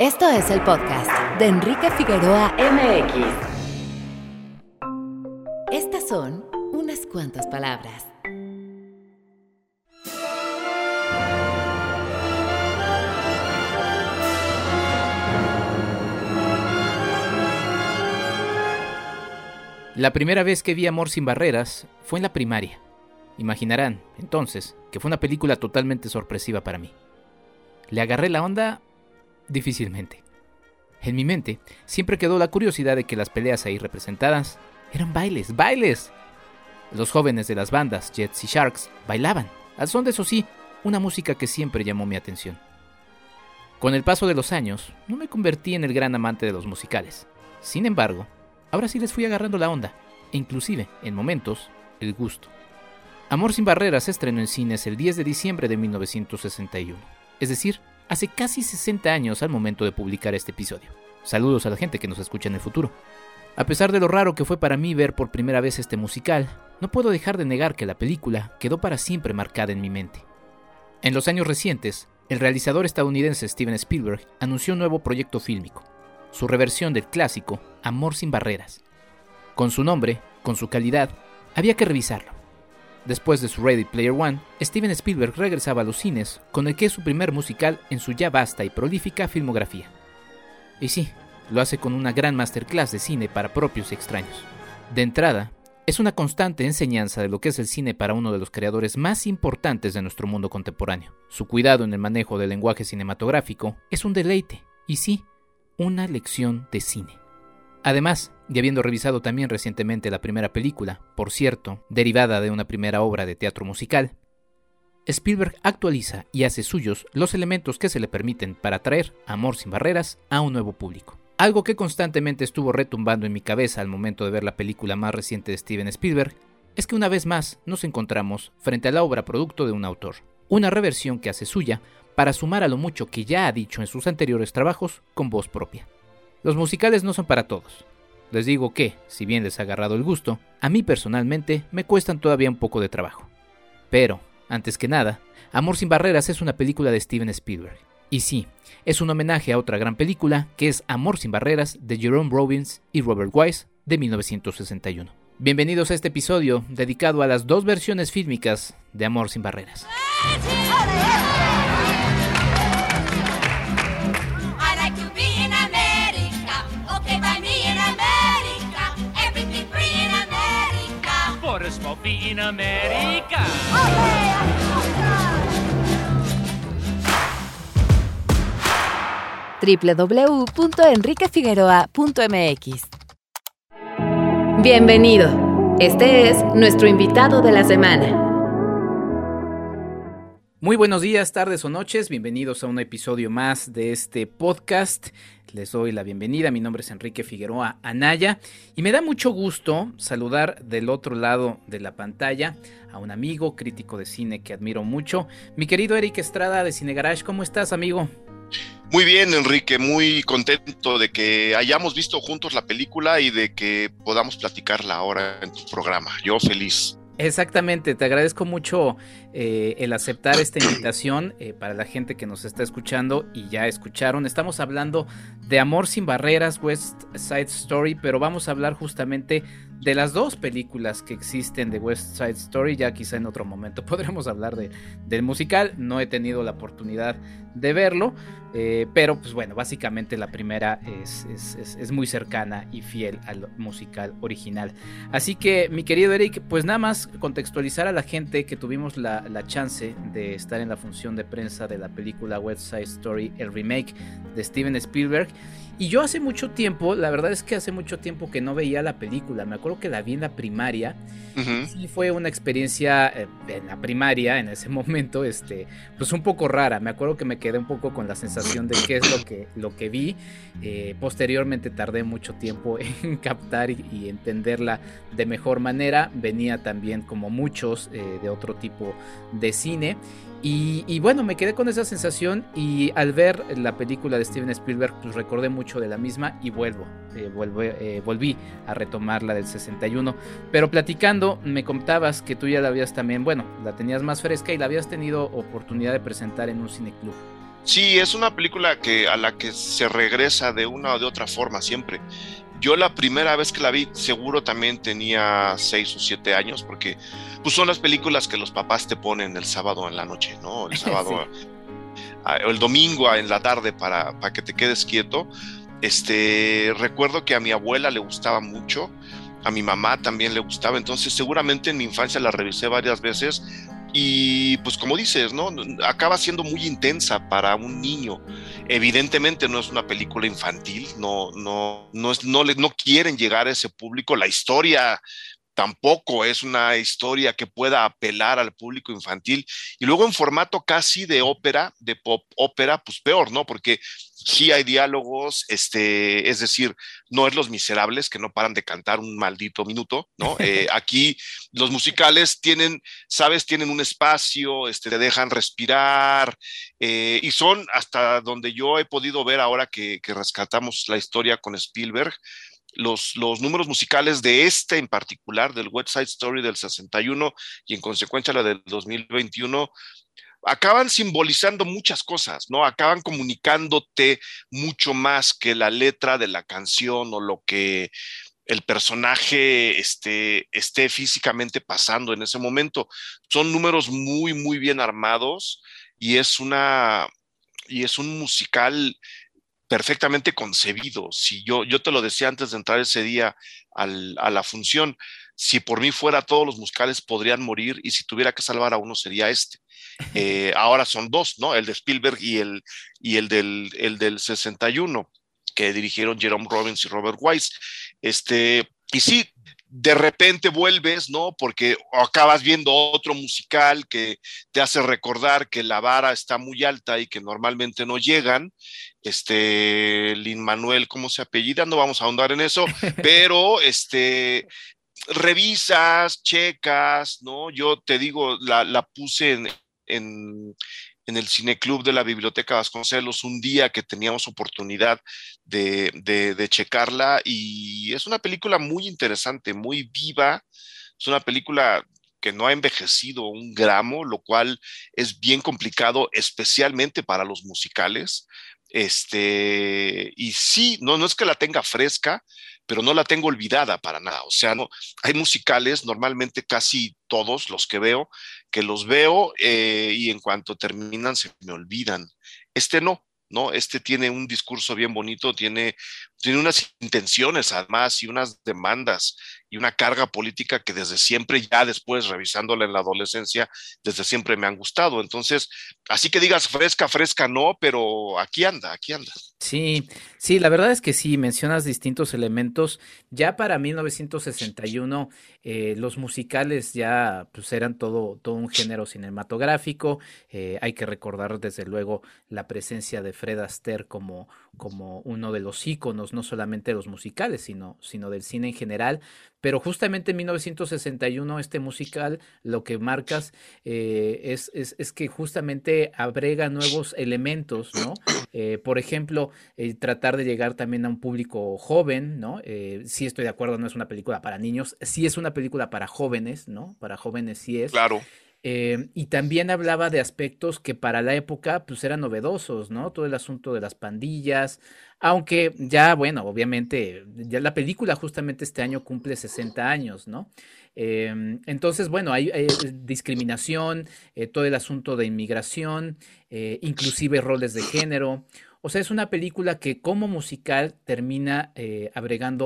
Esto es el podcast de Enrique Figueroa MX. Estas son unas cuantas palabras. La primera vez que vi Amor sin Barreras fue en la primaria. Imaginarán, entonces, que fue una película totalmente sorpresiva para mí. ¿Le agarré la onda? Difícilmente. En mi mente siempre quedó la curiosidad de que las peleas ahí representadas eran bailes, bailes. Los jóvenes de las bandas Jets y Sharks bailaban, al son de eso sí, una música que siempre llamó mi atención. Con el paso de los años, no me convertí en el gran amante de los musicales. Sin embargo, ahora sí les fui agarrando la onda, e inclusive, en momentos, el gusto. Amor sin barreras se estrenó en cines el 10 de diciembre de 1961, es decir, hace casi 60 años al momento de publicar este episodio. Saludos a la gente que nos escucha en el futuro. A pesar de lo raro que fue para mí ver por primera vez este musical, no puedo dejar de negar que la película quedó para siempre marcada en mi mente. En los años recientes, el realizador estadounidense Steven Spielberg anunció un nuevo proyecto fílmico, su reversión del clásico Amor sin barreras. Con su nombre, con su calidad, había que revisarlo. Después de su Ready Player One, Steven Spielberg regresaba a los cines con el que es su primer musical en su ya vasta y prolífica filmografía. Y sí, lo hace con una gran masterclass de cine para propios y extraños. De entrada, es una constante enseñanza de lo que es el cine para uno de los creadores más importantes de nuestro mundo contemporáneo. Su cuidado en el manejo del lenguaje cinematográfico es un deleite, y sí, una lección de cine. Además, y habiendo revisado también recientemente la primera película, por cierto, derivada de una primera obra de teatro musical, Spielberg actualiza y hace suyos los elementos que se le permiten para traer Amor sin barreras a un nuevo público. Algo que constantemente estuvo retumbando en mi cabeza al momento de ver la película más reciente de Steven Spielberg es que una vez más nos encontramos frente a la obra producto de un autor, una reversión que hace suya para sumar a lo mucho que ya ha dicho en sus anteriores trabajos con voz propia. Los musicales no son para todos. Les digo que, si bien les ha agarrado el gusto, a mí personalmente me cuestan todavía un poco de trabajo. Pero, antes que nada, Amor sin Barreras es una película de Steven Spielberg. Y sí, es un homenaje a otra gran película que es Amor sin Barreras de Jerome Robbins y Robert Wise de 1961. Bienvenidos a este episodio dedicado a las dos versiones fílmicas de Amor sin Barreras. Fee in America. www.enriquefigueroa.mx Bienvenido. Este es nuestro invitado de la semana. Muy buenos días, tardes o noches, bienvenidos a un episodio más de este podcast. Les doy la bienvenida, mi nombre es Enrique Figueroa Anaya y me da mucho gusto saludar del otro lado de la pantalla a un amigo crítico de cine que admiro mucho, mi querido Eric Estrada de Cine Garage. ¿Cómo estás, amigo? Muy bien, Enrique, muy contento de que hayamos visto juntos la película y de que podamos platicarla ahora en tu programa. Yo feliz. Exactamente, te agradezco mucho eh, el aceptar esta invitación eh, para la gente que nos está escuchando y ya escucharon. Estamos hablando de Amor sin Barreras, West Side Story, pero vamos a hablar justamente de las dos películas que existen de West Side Story. Ya quizá en otro momento podremos hablar de, del musical. No he tenido la oportunidad de verlo, eh, pero pues bueno, básicamente la primera es, es, es, es muy cercana y fiel al musical original. Así que mi querido Eric, pues nada más contextualizar a la gente que tuvimos la, la chance de estar en la función de prensa de la película West Side Story, el remake de Steven Spielberg. Y yo hace mucho tiempo, la verdad es que hace mucho tiempo que no veía la película. Me acuerdo que la vi en la primaria. Ujú. Sí fue una experiencia eh, en la primaria, en ese momento, este, pues un poco rara. Me acuerdo que me quedé un poco con la sensación de qué es lo que, lo que vi. Eh, posteriormente tardé mucho tiempo en captar y, y entenderla de mejor manera. Venía también como muchos eh, de otro tipo de cine. Y, y, bueno, me quedé con esa sensación y al ver la película de Steven Spielberg, pues recordé mucho de la misma y vuelvo, eh, eh, volví a retomar la del 61. Pero platicando, me contabas que tú ya la habías también, bueno, la tenías más fresca y la habías tenido oportunidad de presentar en un cineclub. Sí, es una película que a la que se regresa de una o de otra forma siempre. Yo la primera vez que la vi, seguro también tenía seis o siete años, porque pues son las películas que los papás te ponen el sábado en la noche, ¿no? El sábado, a- el domingo en la tarde para, para que te quedes quieto. Este, recuerdo que a mi abuela le gustaba mucho, a mi mamá también le gustaba, entonces seguramente en mi infancia la revisé varias veces y pues como dices, ¿no? Acaba siendo muy intensa para un niño. Evidentemente no es una película infantil, no, no, no, es, no, le, no quieren llegar a ese público. La historia tampoco es una historia que pueda apelar al público infantil. Y luego en formato casi de ópera, de pop ópera, pues peor, ¿no? Porque sí hay diálogos, este, es decir, no es Los Miserables que no paran de cantar un maldito minuto, ¿no? Eh, aquí los musicales tienen, sabes, tienen un espacio, este, te dejan respirar eh, y son hasta donde yo he podido ver ahora que, que rescatamos la historia con Spielberg, los, los, números musicales de este en particular, del West Side Story del 61 y en consecuencia la del 2021, acaban simbolizando muchas cosas, ¿no? Acaban comunicándote mucho más que la letra de la canción o lo que el personaje esté, esté físicamente pasando en ese momento. Son números muy, muy bien armados y es una, y es un musical perfectamente concebido. Si yo, yo te lo decía antes de entrar ese día a la función, si por mí fuera todos los musicales podrían morir y si tuviera que salvar a uno sería este. Eh, ahora son dos, ¿no? El de Spielberg y el, y el, del, el del 61 que dirigieron Jerome Robbins y Robert Wise. Este, y sí, de repente vuelves, ¿no? Porque acabas viendo otro musical que te hace recordar que la vara está muy alta y que normalmente no llegan. Este, Lin Manuel, ¿cómo se apellida? No vamos a ahondar en eso, pero este, revisas, checas, ¿no? Yo te digo, la, la puse en, en, en el cineclub de la Biblioteca Vasconcelos un día que teníamos oportunidad de, de, de, checarla y es una película muy interesante, muy viva, es una película que no ha envejecido un gramo, lo cual es bien complicado, especialmente para los musicales. Este, y sí, no, no es que la tenga fresca, pero no la tengo olvidada para nada. O sea, no, hay musicales, normalmente casi todos los que veo, que los veo eh, y en cuanto terminan se me olvidan. Este no, ¿no? Este tiene un discurso bien bonito, tiene, tiene unas intenciones además y unas demandas y una carga política que desde siempre, ya después revisándola en la adolescencia, desde siempre me han gustado. Entonces, así que digas fresca, fresca no, pero aquí anda, aquí anda. Sí, sí, la verdad es que sí, mencionas distintos elementos. Ya para 1961 eh, los musicales ya pues eran todo, todo un género cinematográfico. Eh, hay que recordar desde luego la presencia de Fred Astaire como, como uno de los íconos, no solamente de los musicales, sino, sino del cine en general. Pero justamente en 1961 este musical lo que marcas eh, es, es, es, que justamente agrega nuevos elementos, ¿no? Eh, por ejemplo, eh, tratar de llegar también a un público joven, ¿no? Eh, sí estoy de acuerdo, no es una película para niños, sí es una película para jóvenes, ¿no? Para jóvenes sí es. Claro. Eh, y también hablaba de aspectos que para la época pues eran novedosos, ¿no? Todo el asunto de las pandillas, aunque ya, bueno, obviamente, ya la película justamente este año cumple 60 años, ¿no? Eh, entonces, bueno, hay, hay discriminación, eh, todo el asunto de inmigración, eh, inclusive roles de género. O sea, es una película que como musical termina eh,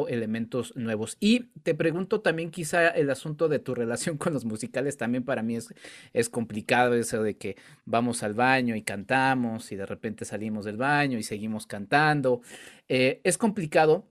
elementos nuevos. Y te pregunto también quizá el asunto de tu relación con los musicales también para mí es, es complicado eso de que vamos al baño y cantamos y de repente salimos del baño y seguimos cantando. Eh, es complicado.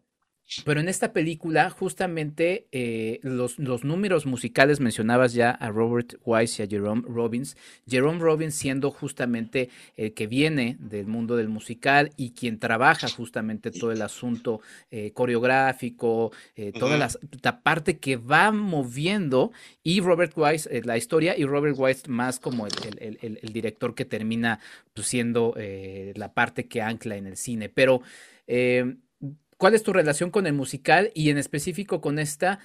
Pero en esta película, justamente eh, los, los, números musicales mencionabas ya a Robert Wise y a Jerome Robbins. Jerome Robbins siendo justamente el que viene del mundo del musical y quien trabaja justamente todo el asunto eh, coreográfico, eh, toda uh -huh. la, la, parte que va moviendo y Robert Wise la historia y Robert Wise más como el, el, el, el director que termina pues, siendo la parte que ancla en el cine. Pero eh, ¿Cuál es tu relación con el musical y en específico con esta?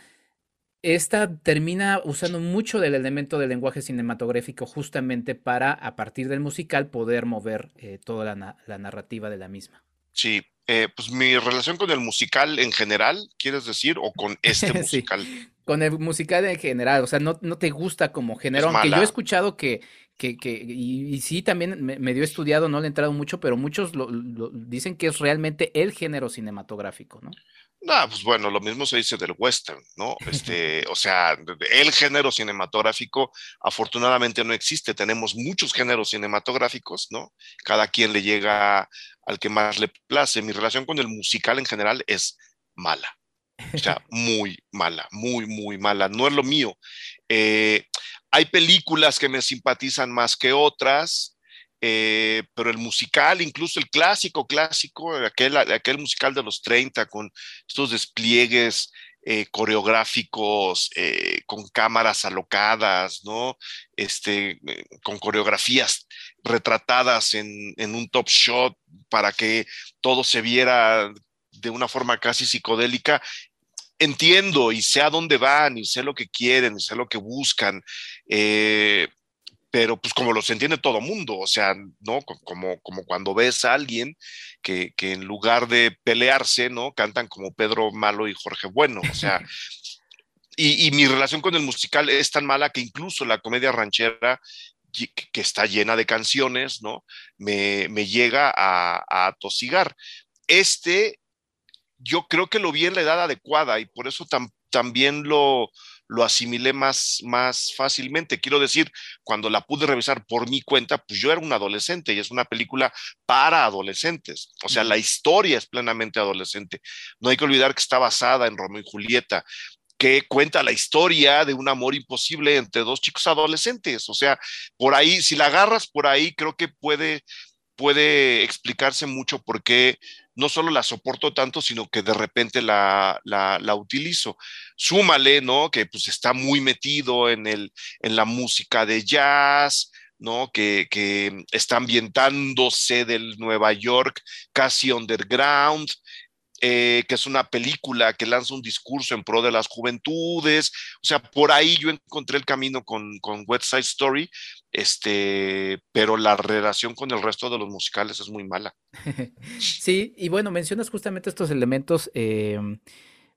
esta termina usando mucho del elemento del lenguaje cinematográfico justamente para, a partir del musical, poder mover eh, toda la, na- la narrativa de la misma. Sí, eh, pues mi relación con el musical en general, ¿quieres decir? ¿O con este Sí. musical? Con el musical en general, o sea, no, no te gusta como género, aunque yo he escuchado que, que, que y, y sí, también me, he estudiado, no le he entrado mucho, pero muchos lo, lo- dicen que es realmente el género cinematográfico, ¿no? No, pues bueno, lo mismo se dice del western, ¿no? Este, o sea, el género cinematográfico afortunadamente no existe. Tenemos muchos géneros cinematográficos, ¿no? Cada quien le llega al que más le place. Mi relación con el musical en general es mala. O sea, muy mala, muy, muy mala. No es lo mío. Eh, hay películas que me simpatizan más que otras. eh, pero el musical, incluso el clásico, clásico, aquel, aquel musical de los 30 con estos despliegues eh, coreográficos, eh, con cámaras alocadas, ¿no? Este, con coreografías retratadas en, en un top shot para que todo se viera de una forma casi psicodélica. Entiendo y sé a dónde van y sé lo que quieren y sé lo que buscan, eh, pero pues como los entiende todo mundo, o sea, ¿no? Co- Como, como cuando ves a alguien que, que en lugar de pelearse, ¿no? Cantan como Pedro Malo y Jorge Bueno, o sea, y, y mi relación con el musical es tan mala que incluso la comedia ranchera, que está llena de canciones, ¿no? Me, me llega a, a atosigar. Este, yo creo que lo vi en la edad adecuada y por eso tam- también lo, lo asimilé más, más fácilmente. Quiero decir, cuando la pude revisar por mi cuenta, pues yo era un adolescente y es una película para adolescentes. O sea, la historia es plenamente adolescente. No hay que olvidar que está basada en Romeo y Julieta que cuenta la historia de un amor imposible entre dos chicos adolescentes. O sea, por ahí, si la agarras por ahí, creo que puede, puede explicarse mucho por qué no solo la soporto tanto, sino que de repente la, la, utilizo. Súmale, ¿no? Que pues está muy metido en, el, en la música de jazz, ¿no? Que, que está ambientándose del Nueva York casi underground, eh, que es una película que lanza un discurso en pro de las juventudes. O sea, por ahí yo encontré el camino con, con West Side Story, este, pero la relación con el resto de los musicales es muy mala. Sí, y bueno, mencionas justamente estos elementos, em,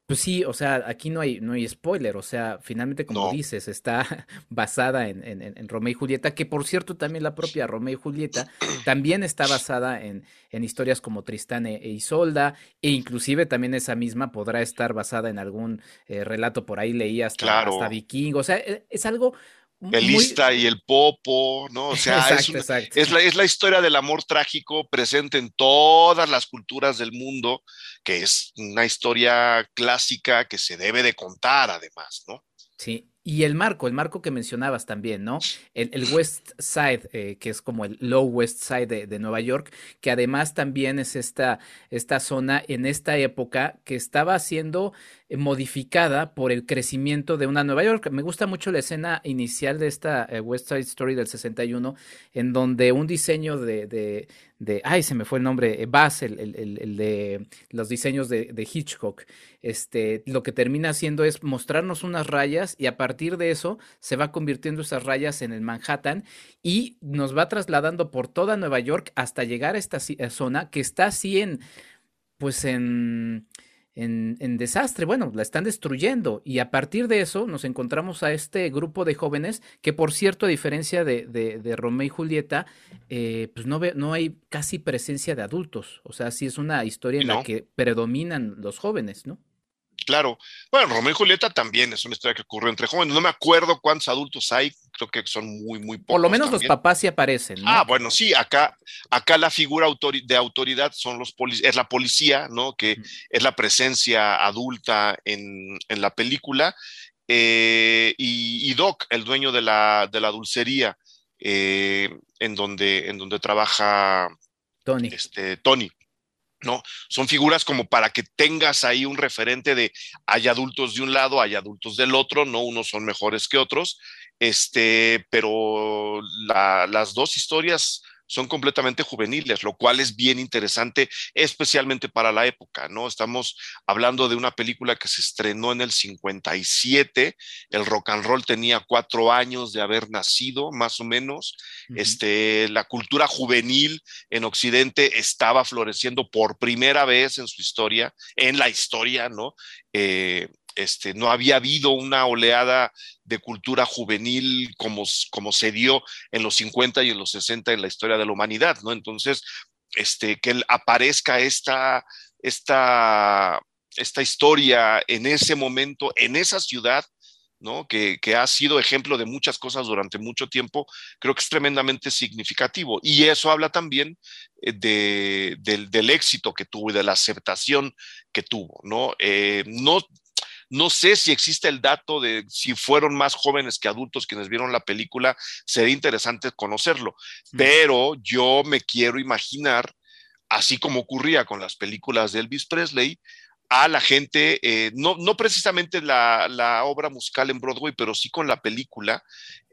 pues sí, o sea, aquí no hay, no hay spoiler, o sea, finalmente como No. dices, está basada en, en, Romeo y Julieta, que por cierto también la propia Romeo y Julieta también está basada en, en historias como Tristán e, e Isolda, e inclusive también esa misma podrá estar basada en algún eh, relato por ahí leí hasta, Claro. hasta vikingo, o sea, e- es algo El muy... Ista y el Popo, ¿no? O sea, es, Exacto, una- exacto. es, la, es la historia del amor trágico presente en todas las culturas del mundo, que es una historia clásica que se debe de contar además, ¿no? Sí, y el marco, el marco que mencionabas también, ¿no? El, el West Side, eh, que es como el Low West Side de, Nueva York, que además también es esta, esta zona en esta época que estaba siendo eh, modificada por el crecimiento de una Nueva York. Me gusta mucho la escena inicial de esta eh, West Side Story del 61, en donde un diseño de, de ay, se me fue el nombre, eh, Bass, el, el, el, de los diseños de, de Hitchcock, este, lo que termina haciendo es mostrarnos unas rayas y a partir de eso se va convirtiendo esas rayas en el Manhattan y nos va trasladando por toda Nueva York hasta llegar a esta eh, zona que está así en, pues en, en, en desastre. Bueno, la están destruyendo y a partir de eso nos encontramos a este grupo de jóvenes que, por cierto, a diferencia de, de, de Romeo y Julieta, eh, pues no, ve, no hay casi presencia de adultos. O sea, sí es una historia en la que predominan los jóvenes, ¿no? Claro. Bueno, Romeo y Julieta también es una historia que ocurrió entre jóvenes. No me acuerdo cuántos adultos hay, creo que son muy, muy pocos. Por lo menos los papás sí aparecen, ¿no? Ah, bueno, sí, acá, acá la figura autori- de autoridad son los es la policía, ¿no? Que es la presencia adulta en, en la película. eh, y, y Doc, el dueño de la, de la dulcería, eh, en, donde, en donde trabaja Tony. este, Tony. ¿No? Son figuras como para que tengas ahí un referente de hay adultos de un lado, hay adultos del otro, no unos son mejores que otros, este, pero la- las dos historias son completamente juveniles, lo cual es bien interesante, especialmente para la época, ¿no? Estamos hablando de una película que se estrenó en el 57, el rock and roll tenía cuatro años de haber nacido, más o menos, este, la cultura juvenil en Occidente estaba floreciendo por primera vez en su historia, en la historia, ¿no? Eh, este, no había habido una oleada de cultura juvenil como, como se dio en los 50 y en los 60 en la historia de la humanidad, ¿no? Entonces, este, que aparezca esta, esta, esta historia en ese momento, en esa ciudad, ¿no? Que, que, ha sido ejemplo de muchas cosas durante mucho tiempo, creo que es tremendamente significativo. Y eso habla también eh, de, del, éxito que tuvo y de la aceptación que tuvo, ¿no? Eh, no no sé si existe el dato de si fueron más jóvenes que adultos quienes vieron la película, sería interesante conocerlo, pero yo me quiero imaginar, así como ocurría con las películas de Elvis Presley, a la gente, eh, no, no, precisamente la, la, obra musical en Broadway, pero sí con la película,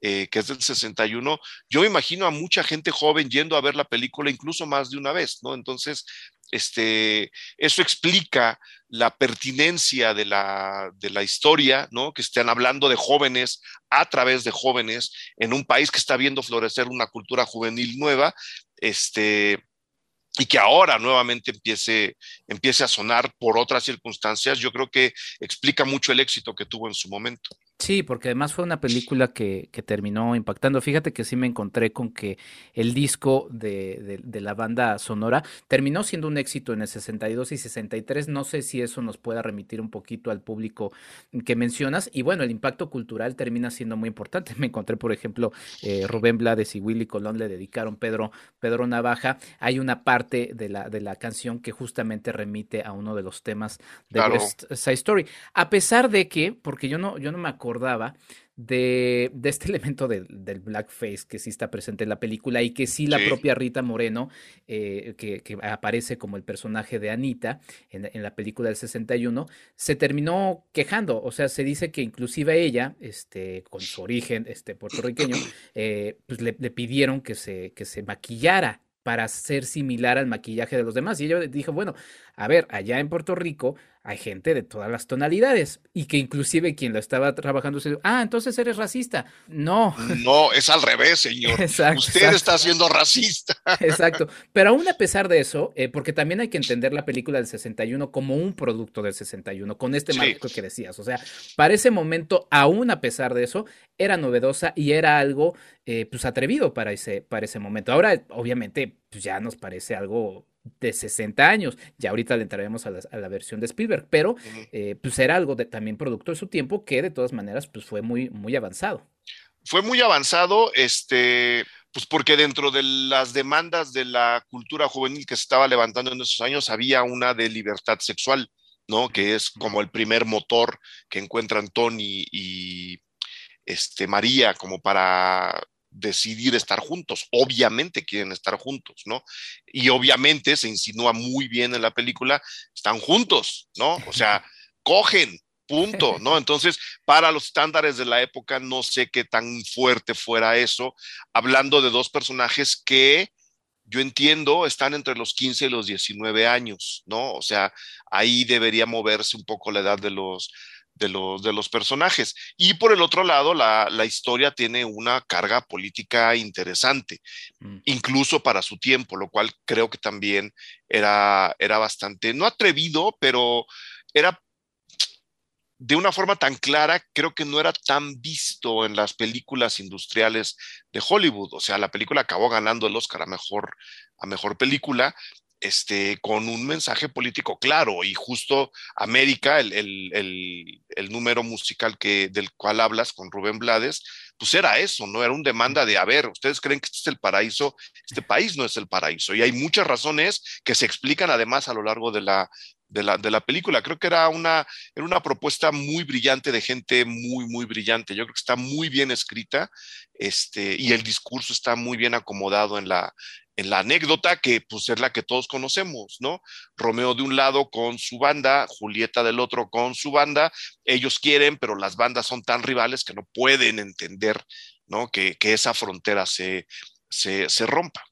eh, que es del 61, yo me imagino a mucha gente joven yendo a ver la película incluso más de una vez, ¿no? Entonces, este, eso explica la pertinencia de la, de la historia, ¿no? Que estén hablando de jóvenes a través de jóvenes en un país que está viendo florecer una cultura juvenil nueva, este, y que ahora nuevamente empiece, empiece a sonar por otras circunstancias, yo creo que explica mucho el éxito que tuvo en su momento. Sí, porque además fue una película que, que, terminó impactando. Fíjate que sí me encontré con que el disco de, de, de, la banda sonora terminó siendo un éxito en el 62 y 63. No sé si eso nos pueda remitir un poquito al público que mencionas. Y bueno, el impacto cultural termina siendo muy importante. Me encontré, por ejemplo, eh, Rubén Blades y Willy Colón le dedicaron Pedro, Pedro Navaja. Hay una parte de la, de la canción que justamente remite a uno de los temas de claro. West Side Story. A pesar de que, porque yo no, yo no me acuerdo acordaba de, de este elemento del, del, blackface que sí está presente en la película y que sí la sí. propia Rita Moreno, eh, que, que, aparece como el personaje de Anita en, en, la película del 61, se terminó quejando. O sea, se dice que inclusive ella, este, con su origen este, puertorriqueño, eh, pues le, le, pidieron que se, que se maquillara para ser similar al maquillaje de los demás. Y ella dijo, bueno, a ver, allá en Puerto Rico hay gente de todas las tonalidades y que inclusive quien lo estaba trabajando se dijo, ah, entonces eres racista. No. No, es al revés, señor. Exacto, Usted exacto. está siendo racista. Exacto. Pero aún a pesar de eso, eh, porque también hay que entender la película del 61 como un producto del 61, con este sí. marco que decías. O sea, para ese momento, aún a pesar de eso, era novedosa y era algo eh, pues atrevido para ese, para ese momento. Ahora, obviamente, pues ya nos parece algo de 60 años. Ya ahorita le entraremos a la, a la versión de Spielberg, pero eh, pues era algo de, también producto de su tiempo que de todas maneras pues fue muy, muy avanzado. Fue muy avanzado, este, pues porque dentro de las demandas de la cultura juvenil que se estaba levantando en esos años había una de libertad sexual, ¿no? Que es como el primer motor que encuentran Tony y este, María como para decidir estar juntos. Obviamente quieren estar juntos, ¿no? Y obviamente se insinúa muy bien en la película, están juntos, ¿no? O sea, cogen, punto, ¿no? Entonces, para los estándares de la época, no sé qué tan fuerte fuera eso, hablando de dos personajes que yo entiendo están entre los 15 y los 19 años, ¿no? O sea, ahí debería moverse un poco la edad de los, de los, de los personajes. Y por el otro lado, la, la historia tiene una carga política interesante, mm. incluso para su tiempo, lo cual creo que también era, era bastante, no atrevido, pero era de una forma tan clara, creo que no era tan visto en las películas industriales de Hollywood. O sea, la película acabó ganando el Oscar a mejor, a mejor película, este, con un mensaje político claro y justo América, el, el, el, el, número musical que, del cual hablas con Rubén Blades, pues era eso, ¿no? Era un demanda de, a ver, ustedes creen que este es el paraíso, este país no es el paraíso. Y hay muchas razones que se explican además a lo largo de la, de la, de la película. Creo que era una, era una propuesta muy brillante de gente muy, muy brillante. Yo creo que está muy bien escrita este, y el discurso está muy bien acomodado en la, en la anécdota que pues es la que todos conocemos, ¿no? Romeo de un lado con su banda, Julieta del otro con su banda, ellos quieren, pero las bandas son tan rivales que no pueden entender, ¿no? Que, que esa frontera se, se, se rompa.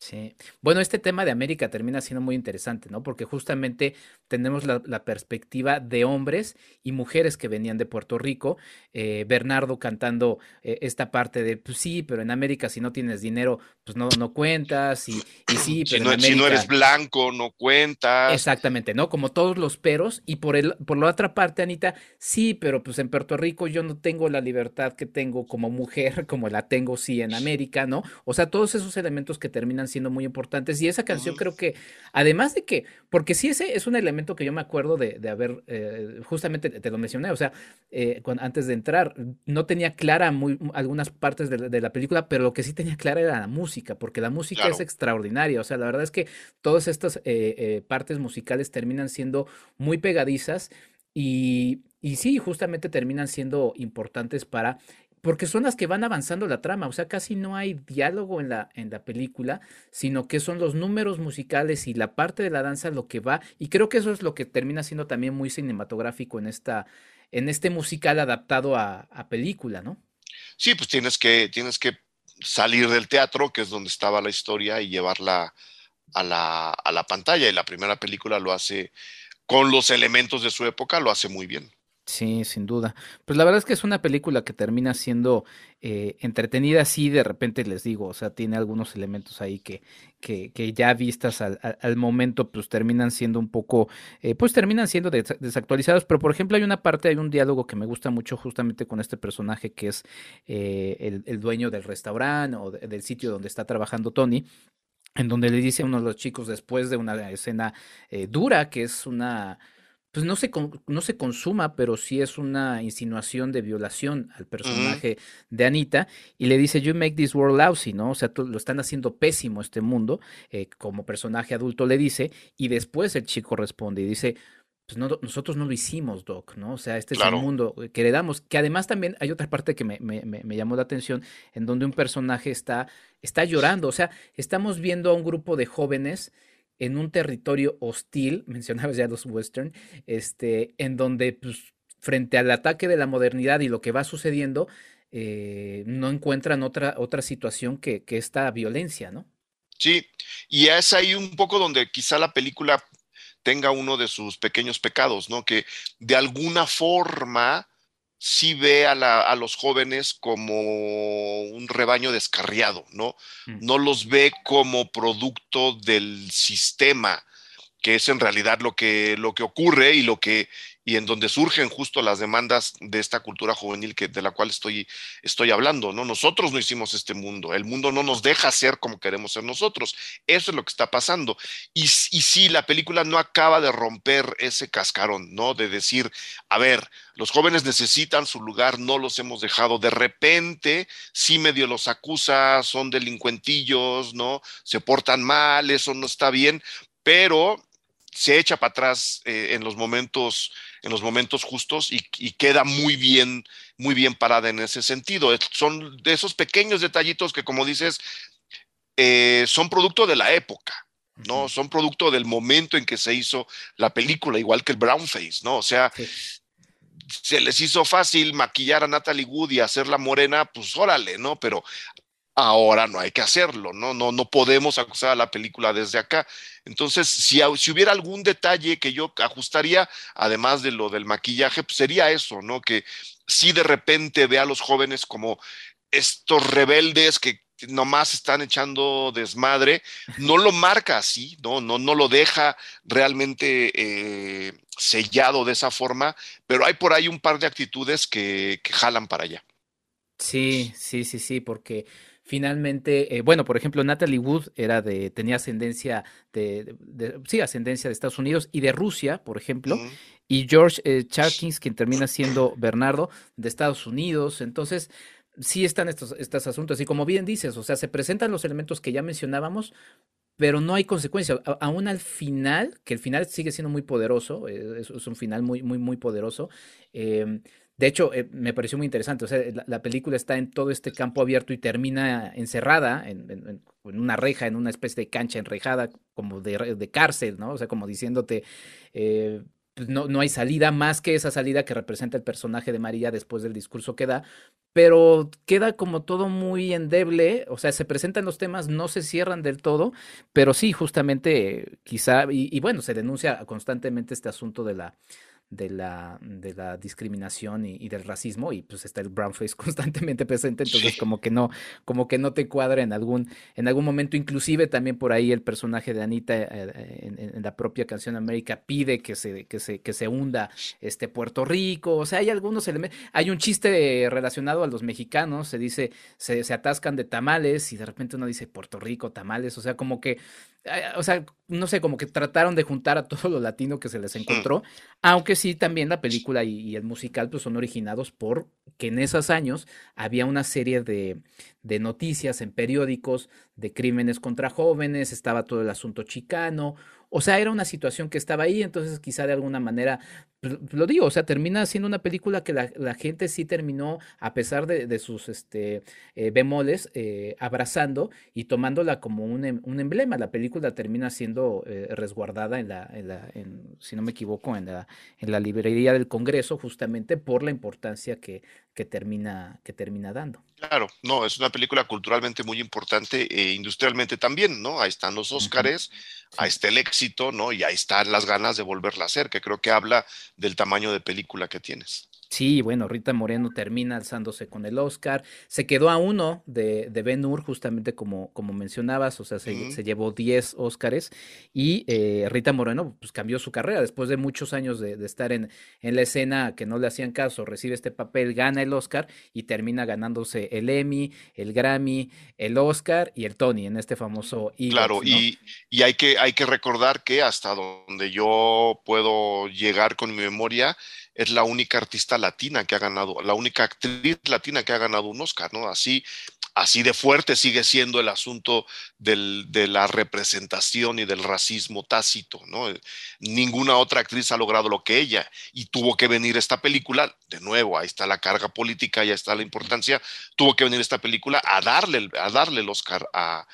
Sí. Bueno, este tema de América termina siendo muy interesante, ¿no? Porque justamente tenemos la, la perspectiva de hombres y mujeres que venían de Puerto Rico. Eh, Bernardo cantando eh, esta parte de, pues sí, pero en América si no tienes dinero, pues no, no cuentas. Y, y sí, Si pero no, en si no América... eres blanco, no cuentas. Exactamente, ¿no? Como todos los peros. Y por el, por la otra parte, Anita, sí, pero pues en Puerto Rico yo no tengo la libertad que tengo como mujer, como la tengo sí en América, ¿no? O sea, todos esos elementos que terminan siendo muy importantes. Y esa canción creo que, además de que, porque sí, ese es un elemento que yo me acuerdo de, de haber, eh, justamente te lo mencioné, o sea, eh, antes de entrar, no tenía clara muy, algunas partes de, la- de la película, pero lo que sí tenía clara era la música, porque la música es extraordinaria. O sea, la verdad es que todas estas eh, eh, partes musicales terminan siendo muy pegadizas y, y sí, justamente terminan siendo importantes para, porque son las que van avanzando la trama, o sea, casi no hay diálogo en la, en la película, sino que son los números musicales y la parte de la danza lo que va, y creo que eso es lo que termina siendo también muy cinematográfico en esta, en este musical adaptado a, película, ¿no? Sí, pues tienes que, tienes que salir del teatro, que es donde estaba la historia, y llevarla a la, a la pantalla. Y la primera película lo hace con los elementos de su época, lo hace muy bien. Sí, sin duda. Pues la verdad es que es una película que termina siendo eh, entretenida, sí, de repente les digo, o sea, tiene algunos elementos ahí que, que, que ya vistas al, al- momento, pues terminan siendo un poco, eh, pues terminan siendo des- desactualizados, pero por ejemplo hay una parte, hay un diálogo que me gusta mucho justamente con este personaje que es eh, el, dueño del restaurante o de- del sitio donde está trabajando Tony. En donde le dice a uno de los chicos después de una escena eh, dura, que es una, pues no se, con- no se consuma, pero sí es una insinuación de violación al personaje de Anita, y le dice, You make this world lousy, ¿no? O sea, tú- lo están haciendo pésimo este mundo, eh, como personaje adulto le dice, y después el chico responde y dice, pues no, nosotros no lo hicimos, Doc, ¿no? O sea, este es el mundo que heredamos, que además también hay otra parte que me, me- me- me llamó la atención, en donde un personaje está, está llorando, o sea, estamos viendo a un grupo de jóvenes en un territorio hostil, mencionabas ya los western, este, en donde pues, frente al ataque de la modernidad y lo que va sucediendo, eh, no encuentran otra, otra situación que, que esta violencia, ¿no? Sí, y es ahí un poco donde quizá la película tenga uno de sus pequeños pecados, ¿no? Que de alguna forma sí ve a, la- a los jóvenes como un rebaño descarriado, ¿no? Mm. No los ve como producto del sistema, que es en realidad lo que, lo que ocurre y lo que y en donde surgen justo las demandas de esta cultura juvenil que, de la cual estoy, estoy hablando, ¿no? Nosotros no hicimos este mundo, el mundo no nos deja ser como queremos ser nosotros, eso es lo que está pasando. Y, y sí, la película no acaba de romper ese cascarón, ¿no? De decir, a ver, los jóvenes necesitan su lugar, no los hemos dejado, de repente sí medio los acusa, son delincuentillos, ¿no? Se portan mal, eso no está bien, pero se echa para atrás eh, en los momentos en los momentos justos y, y queda muy bien muy bien parada en ese sentido. Son de esos pequeños detallitos que como dices eh, son producto de la época no son producto del momento en que se hizo la película igual que el brown face no o sea Sí. se les hizo fácil maquillar a Natalie Wood y hacerla morena pues órale no pero ahora no hay que hacerlo, ¿no? No, no podemos acusar a la película desde acá. Entonces, si, hubiera algún detalle que yo ajustaría, además de lo del maquillaje, pues sería eso, ¿no? Que si de repente ve a los jóvenes como estos rebeldes que nomás están echando desmadre, no lo marca así, ¿no? No, no lo deja realmente eh, sellado de esa forma, pero hay por ahí un par de actitudes que, que jalan para allá. Sí, sí, sí, sí, porque finalmente, eh, bueno, por ejemplo, Natalie Wood era de, tenía ascendencia de, de- de- sí, ascendencia de Estados Unidos y de Rusia, por ejemplo, y George eh, Charkins, quien termina siendo Bernardo, de Estados Unidos. Entonces, sí están estos, estos asuntos. Y como bien dices, o sea, se presentan los elementos que ya mencionábamos, pero no hay consecuencia. Aún al final, que el final sigue siendo muy poderoso, eh, es, es un final muy, muy, muy poderoso. eh, de hecho, eh, me pareció muy interesante. O sea, la, la película está en todo este campo abierto y termina encerrada en, una reja, en una especie de cancha enrejada, como de, cárcel, ¿no? O sea, como diciéndote, eh, pues no, no hay salida más que esa salida que representa el personaje de María después del discurso que da. pero queda como todo muy endeble, o sea, se presentan los temas, no se cierran del todo, pero sí, justamente, quizá, y, y bueno, se denuncia constantemente este asunto de la de la, de la discriminación y, y del racismo y pues está el brown face constantemente presente entonces Sí. como que no como que no te cuadra en algún en algún momento. Inclusive también por ahí el personaje de Anita eh, eh, en, la propia canción América pide que se que se que se hunda este Puerto Rico. O sea hay algunos elementos hay un chiste relacionado a los mexicanos se dice se, se atascan de tamales y de repente uno dice Puerto Rico tamales o sea como que o sea no sé como que trataron de juntar a todo lo latino que se les encontró aunque sí, también la película y, y el musical pues, son originados por que en esos años había una serie de, de noticias en periódicos de crímenes contra jóvenes, estaba todo el asunto chicano, o sea, era una situación que estaba ahí, entonces quizá de alguna manera, pues, lo digo, o sea, termina siendo una película que la, gente sí terminó, a pesar de, de sus este, eh, bemoles, eh, abrazando y tomándola como un, em- un emblema. La película termina siendo eh, resguardada en la, en la en, si no me equivoco, en la, en la librería del Congreso, justamente por la importancia que, que, termina, que termina dando. Claro, no, es una película culturalmente muy importante e industrialmente también, ¿no? Ahí están los Óscares, ahí está el éxito, ¿no? Y ahí están las ganas de volverla a hacer, que creo que habla del tamaño de película que tienes. Sí, bueno, Rita Moreno termina alzándose con el Oscar. Se quedó a uno de, de Ben Hur, justamente como, como mencionabas, o sea, se, se llevó 10 Óscares y eh, Rita Moreno pues cambió su carrera después de muchos años de, de estar en, en la escena que no le hacían caso, recibe este papel, gana el Oscar y termina ganándose el Emmy, el Grammy, el Oscar y el Tony en este famoso EGOT, Claro, ¿no? y, y hay, que, hay que recordar que hasta donde yo puedo llegar con mi memoria, es la única artista latina que ha ganado, la única actriz latina que ha ganado un Oscar, ¿no? Así, así de fuerte sigue siendo el asunto del- de la representación y del racismo tácito, ¿no? Ninguna otra actriz ha logrado lo que ella y tuvo que venir esta película, de nuevo, ahí está la carga política, ahí está la importancia, tuvo que venir esta película a darle, a darle el Oscar a,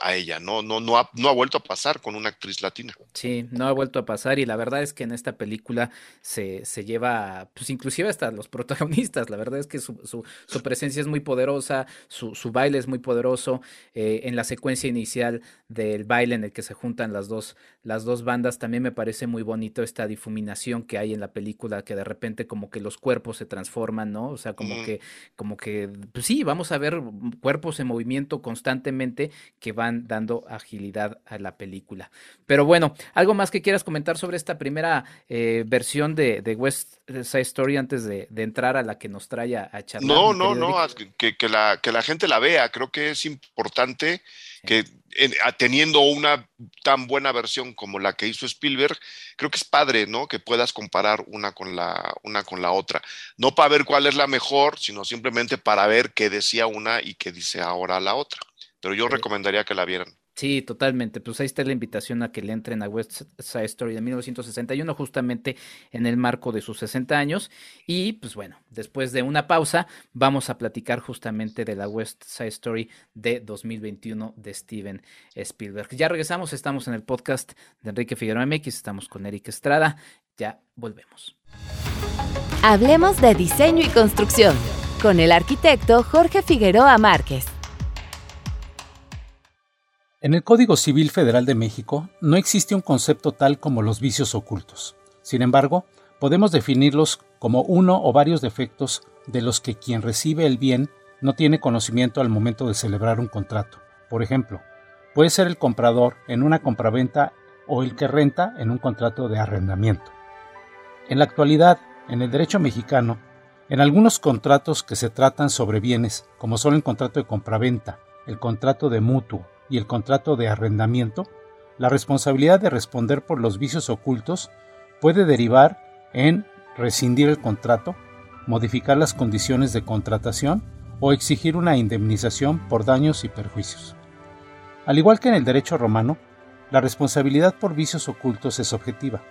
a ella, no, no, no, ha, no ha vuelto a pasar con una actriz latina. Sí, no ha vuelto a pasar y la verdad es que en esta película se, se lleva, pues inclusive hasta los protagonistas, la verdad es que su, su, su presencia es muy poderosa, su, su baile es muy poderoso, eh, en la secuencia inicial del baile en el que se juntan las dos, las dos bandas, también me parece muy bonito esta difuminación que hay en la película, que de repente como que los cuerpos se transforman, ¿no? O sea, como que, como que, pues sí, vamos a ver cuerpos en movimiento constantemente que van dando agilidad a la película. Pero bueno, ¿algo más que quieras comentar sobre esta primera eh, versión de, de West Side Story antes de, de entrar a la que nos trae a, a charlar? No, no, no, que, que la, que la gente la vea. Creo que es importante que en- a- teniendo una tan buena versión como la que hizo Spielberg, creo que es padre, ¿no? Que puedas comparar una con la, una con la otra. No para ver cuál es la mejor, sino simplemente para ver qué decía una y qué dice ahora la otra. Pero yo Sí. recomendaría que la vieran. Sí, totalmente. Pues ahí está la invitación a que le entren a West Side Story de 1961, justamente en el marco de sus 60 años. Y pues bueno, después de una pausa, vamos a platicar justamente de la West Side Story de 2021 de Steven Spielberg. Ya regresamos, estamos en el podcast de Enrique Figueroa MX, estamos con Eric Estrada. Ya volvemos. Hablemos de diseño y construcción con el arquitecto Jorge Figueroa Márquez. En el Código Civil Federal de México no existe un concepto tal como los vicios ocultos. Sin embargo, podemos definirlos como uno o varios defectos de los que quien recibe el bien no tiene conocimiento al momento de celebrar un contrato. Por ejemplo, puede ser el comprador en una compraventa o el que renta en un contrato de arrendamiento. En la actualidad, en el derecho mexicano, en algunos contratos que se tratan sobre bienes, como son el contrato de compraventa, el contrato de mutuo y el contrato de arrendamiento, la responsabilidad de responder por los vicios ocultos puede derivar en rescindir el contrato, modificar las condiciones de contratación o exigir una indemnización por daños y perjuicios. Al igual que en el derecho romano, la responsabilidad por vicios ocultos es objetiva.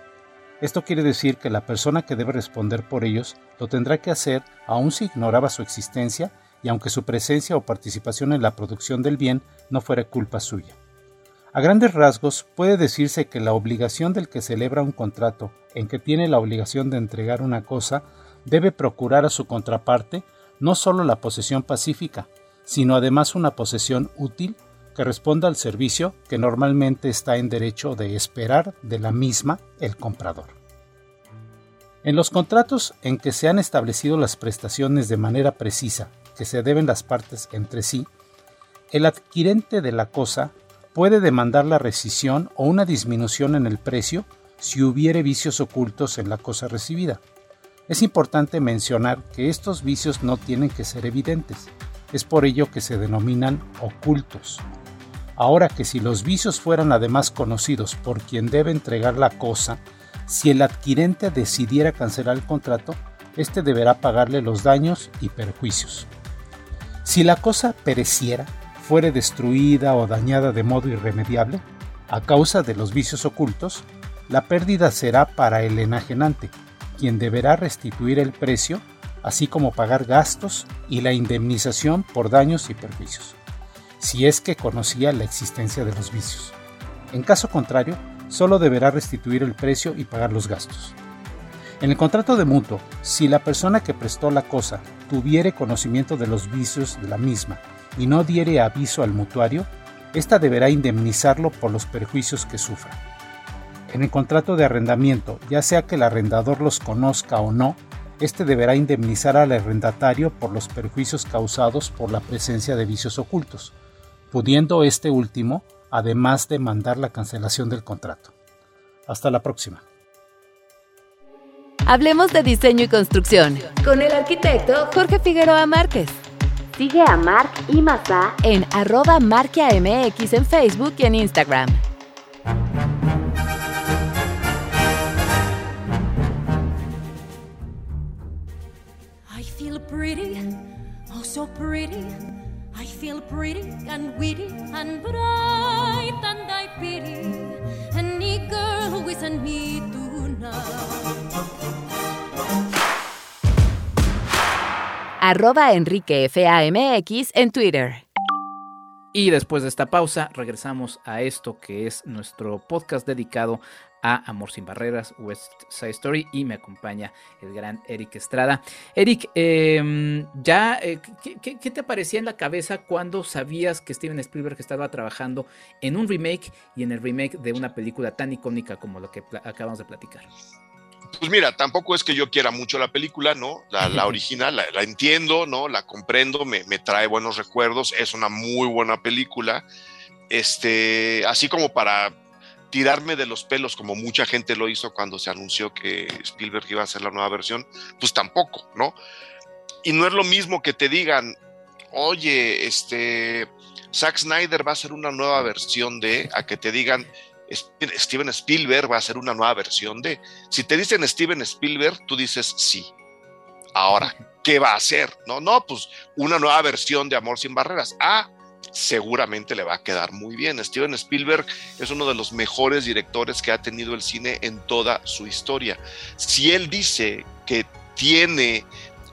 Esto quiere decir que la persona que debe responder por ellos lo tendrá que hacer aun si ignoraba su existencia y aunque su presencia o participación en la producción del bien no fuera culpa suya. A grandes rasgos puede decirse que la obligación del que celebra un contrato en que tiene la obligación de entregar una cosa debe procurar a su contraparte no solo la posesión pacífica, sino además una posesión útil que responda al servicio que normalmente está en derecho de esperar de la misma el comprador. En los contratos en que se han establecido las prestaciones de manera precisa que se deben las partes entre sí, el adquirente de la cosa puede demandar la rescisión o una disminución en el precio si hubiere vicios ocultos en la cosa recibida. Es importante mencionar que estos vicios no tienen que ser evidentes, es por ello que se denominan ocultos. Ahora que si los vicios fueran además conocidos por quien debe entregar la cosa, si el adquirente decidiera cancelar el contrato, éste deberá pagarle los daños y perjuicios. Si la cosa pereciera, fuere destruida o dañada de modo irremediable, a causa de los vicios ocultos, la pérdida será para el enajenante, quien deberá restituir el precio, así como pagar gastos y la indemnización por daños y perjuicios, si es que conocía la existencia de los vicios. En caso contrario, solo deberá restituir el precio y pagar los gastos. En el contrato de mutuo, si la persona que prestó la cosa tuviere conocimiento de los vicios de la misma y no diere aviso al mutuario, ésta deberá indemnizarlo por los perjuicios que sufra. En el contrato de arrendamiento, ya sea que el arrendador los conozca o no, éste deberá indemnizar al arrendatario por los perjuicios causados por la presencia de vicios ocultos, pudiendo este último además demandar la cancelación del contrato. Hasta la próxima. Hablemos de diseño y construcción con el arquitecto Jorge Figueroa Márquez. Sigue a Marc y Mazá en arroba marquiamx en Facebook y en Instagram. I feel pretty, oh so pretty. I feel pretty and witty and bright, and I pity any girl who isn't me tonight. Arroba Enrique FAMX en Twitter. Y después de esta pausa, regresamos a esto que es nuestro podcast dedicado a Amor sin Barreras, West Side Story, y me acompaña el gran Eric Estrada. Eric, eh, ya, eh, ¿qué, qué, qué te parecía en la cabeza cuando sabías que Steven Spielberg estaba trabajando en un remake y en el remake de una película tan icónica como lo que acabamos de platicar? Pues mira, tampoco es que yo quiera mucho la película, ¿no? La, la original, la, la entiendo, ¿no? La comprendo, me, me trae buenos recuerdos, es una muy buena película. Este, así como para tirarme de los pelos, como mucha gente lo hizo cuando se anunció que Spielberg iba a hacer la nueva versión, pues tampoco, ¿no? Y no es lo mismo que te digan, oye, este, Zack Snyder va a hacer una nueva versión de, a que te digan, "Sp- Steven Spielberg va a hacer una nueva versión de. Si te dicen Steven Spielberg, tú dices sí. Ahora, ¿qué va a hacer? No, no, pues una nueva versión de Amor sin Barreras. Ah, seguramente le va a quedar muy bien. Steven Spielberg es uno de los mejores directores que ha tenido el cine en toda su historia. Si él dice que tiene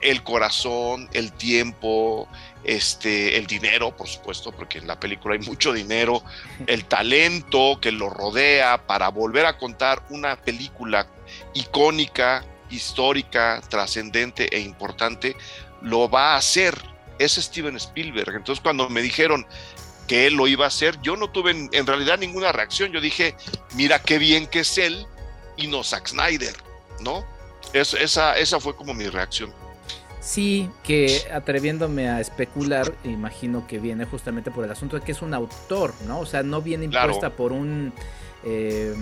el corazón, el tiempo, este, el dinero, por supuesto, porque en la película hay mucho dinero, el talento que lo rodea para volver a contar una película icónica, histórica, trascendente e importante, lo va a hacer. Es Steven Spielberg. Entonces cuando me dijeron que él lo iba a hacer, yo no tuve en, en realidad ninguna reacción. Yo dije, mira qué bien que es él y no Zack Snyder, ¿no? Es- esa, esa fue como mi reacción. Sí, que atreviéndome a especular, imagino que viene justamente por el asunto de que es un autor, ¿no? O sea, no viene Claro. impuesta por un, eh,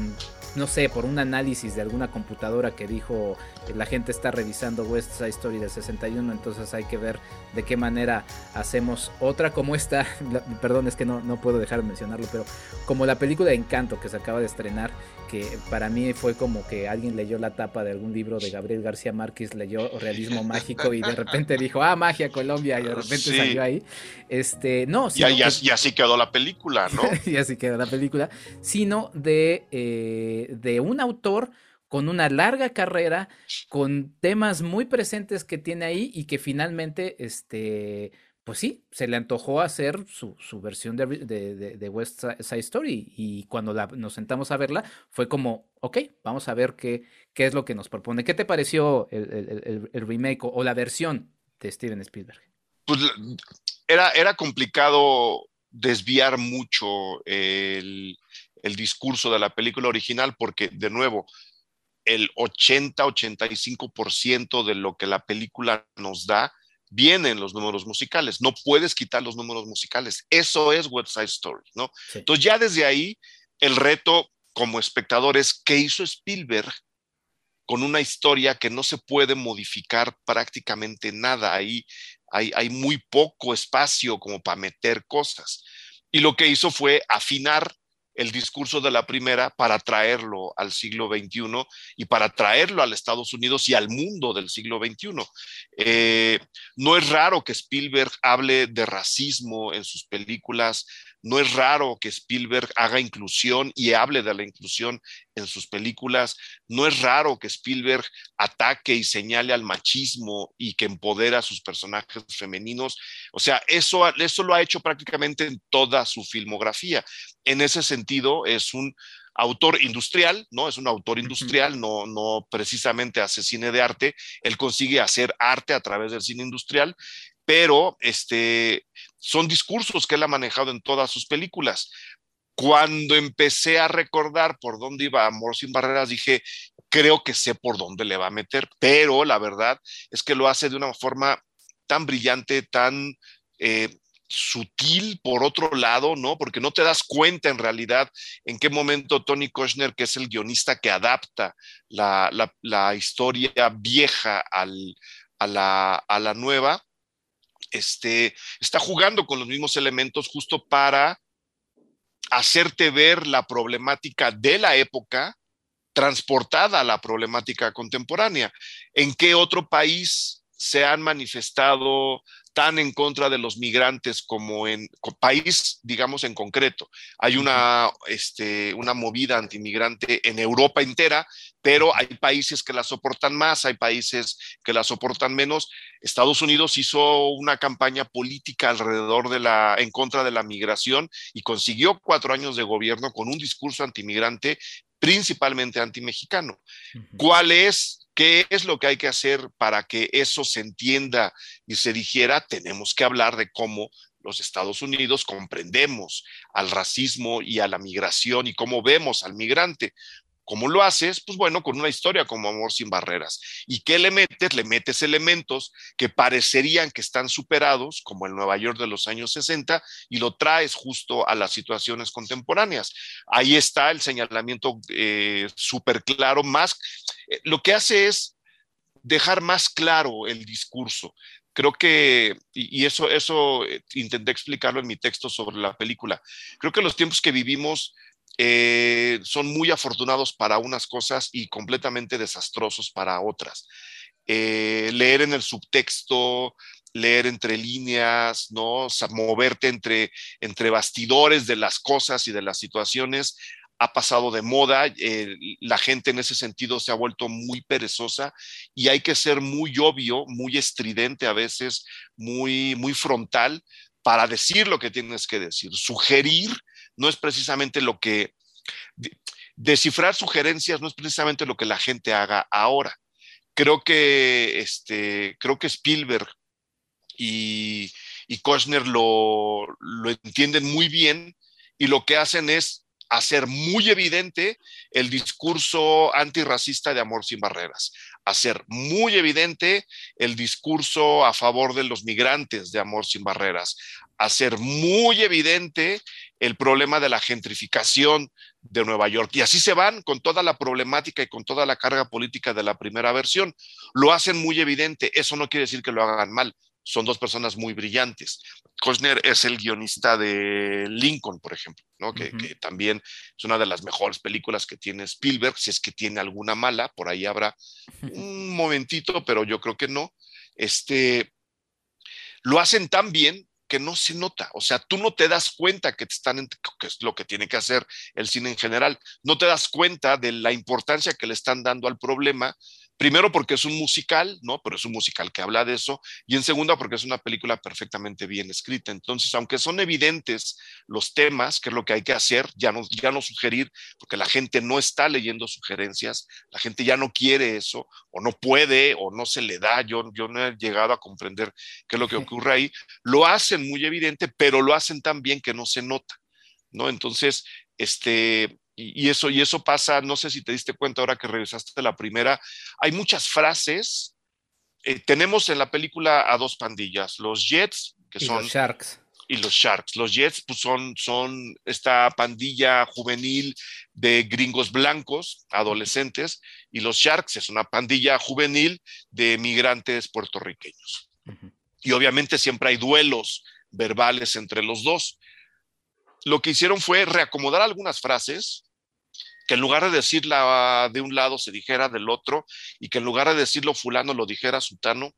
no sé, por un análisis de alguna computadora que dijo eh, la gente está revisando West Side Story del 61, entonces hay que ver de qué manera hacemos otra como esta, la- perdón, es que no, no puedo dejar de mencionarlo, pero como la película de Encanto que se acaba de estrenar, que para mí fue como que alguien leyó la tapa de algún libro de Gabriel García Márquez, leyó realismo mágico y de repente dijo, ah, magia Colombia, y de repente Sí. salió ahí. Este, no, Y, y que- así- y así quedó la película, ¿no? y así queda la película, sino de, eh, de un autor con una larga carrera, con temas muy presentes que tiene ahí y que finalmente, este, pues sí, se le antojó hacer su, su versión de, de- de- West Si- Side Story y cuando nos sentamos a verla fue como, ok, vamos a ver qué, qué es lo que nos propone. ¿Qué te pareció el remake o, o la versión de Steven Spielberg? Pues era, era complicado desviar mucho el, el discurso de la película original porque, de nuevo, el 80-85% de lo que la película nos da viene en los números musicales. No puedes quitar los números musicales. Eso es West Side Story, ¿no? Sí. Entonces ya desde ahí el reto como espectador es qué hizo Spielberg con una historia que no se puede modificar prácticamente nada. Ahí hay, hay muy poco espacio como para meter cosas. Y lo que hizo fue afinar el discurso de la primera para traerlo al siglo XXI y para traerlo al Estados Unidos y al mundo del siglo XXI. Eh, no es raro que Spielberg hable de racismo en sus películas, no es raro que Spielberg haga inclusión y hable de la inclusión en sus películas, no es raro que Spielberg ataque y señale al machismo y que empodera a sus personajes femeninos. O sea, eso, eso lo ha hecho prácticamente en toda su filmografía. En ese sentido, es un autor industrial, ¿no? Es un autor industrial, no, no precisamente hace cine de arte, él consigue hacer arte a través del cine industrial, pero este, son discursos que él ha manejado en todas sus películas. Cuando empecé a recordar por dónde iba Amor sin Barreras, dije, creo que sé por dónde le va a meter, pero la verdad es que lo hace de una forma tan brillante, tan eh, sutil por otro lado, ¿no? Porque no te das cuenta en realidad en qué momento Tony Kushner, que es el guionista que adapta la, la, la historia vieja al, a, la, a la nueva, este, está jugando con los mismos elementos justo para hacerte ver la problemática de la época transportada a la problemática contemporánea. ¿En qué otro país se han manifestado tan en contra de los migrantes como en país, digamos en concreto. Hay una, este, una movida antimigrante en Europa entera, pero hay países que la soportan más, hay países que la soportan menos. Estados Unidos hizo una campaña política alrededor de la, en contra de la migración y consiguió cuatro años de gobierno con un discurso antimigrante principalmente antimexicano. Uh -huh. ¿Cuál es ¿Qué es lo que hay que hacer para que eso se entienda y se dijera? Tenemos que hablar de cómo los Estados Unidos comprendemos al racismo y a la migración y cómo vemos al migrante. ¿Cómo lo haces? Pues bueno, con una historia como Amor sin Barreras. ¿Y qué le metes? Le metes elementos que parecerían que están superados, como el Nueva York de los años 60, y lo traes justo a las situaciones contemporáneas. Ahí está el señalamiento eh, súper claro, más lo que hace es dejar más claro el discurso. Creo que, y, eso, eso eh, intenté explicarlo en mi texto sobre la película, creo que los tiempos que vivimos eh, son muy afortunados para unas cosas y completamente desastrosos para otras. Eh, leer en el subtexto, leer entre líneas, ¿no? O moverte entre, entre bastidores de las cosas y de las situaciones ha pasado de moda, eh, la gente en ese sentido se ha vuelto muy perezosa y hay que ser muy obvio, muy estridente a veces, muy, muy frontal para decir lo que tienes que decir. Sugerir no es precisamente lo que... Descifrar sugerencias no es precisamente lo que la gente haga ahora. Creo que, este, creo que Spielberg y, y Kushner lo, lo entienden muy bien y lo que hacen es hacer muy evidente el discurso antirracista de amor sin barreras, hacer muy evidente el discurso a favor de los migrantes de amor sin barreras, hacer muy evidente el problema de la gentrificación de Nueva York. Y así se van con toda la problemática y con toda la carga política de la primera versión. Lo hacen muy evidente. Eso no quiere decir que lo hagan mal. Son dos personas muy brillantes. Kushner es el guionista de Lincoln, por ejemplo, ¿no? que, uh -huh. que, también es una de las mejores películas que tiene Spielberg, si es que tiene alguna mala, por ahí habrá un momentito, pero yo creo que no. Este, lo hacen tan bien que no se nota, o sea, tú no te das cuenta que te están, que es lo que tiene que hacer el cine en general, no te das cuenta de la importancia que le están dando al problema, Primero porque es un musical, ¿no? Pero es un musical que habla de eso. Y en segunda porque es una película perfectamente bien escrita. Entonces, aunque son evidentes los temas, que es lo que hay que hacer, ya no, ya no sugerir, porque la gente no está leyendo sugerencias, la gente ya no quiere eso, o no puede, o no se le da. Yo, yo no he llegado a comprender qué es lo que ocurre ahí. Lo hacen muy evidente, pero lo hacen tan bien que no se nota, ¿no? Entonces, este, y, eso, y eso pasa, no sé si te diste cuenta ahora que revisaste la primera, hay muchas frases. Eh, tenemos en la película a dos pandillas, los Jets, que Y son los Sharks. y los Sharks. Los Jets pues, son, son esta pandilla juvenil de gringos blancos, adolescentes, y los Sharks es una pandilla juvenil de migrantes puertorriqueños. Y obviamente siempre hay duelos verbales entre los dos. Lo que hicieron fue reacomodar algunas frases, que en lugar de decirla de un lado se dijera del otro, y que en lugar de decirlo fulano lo dijera sutano,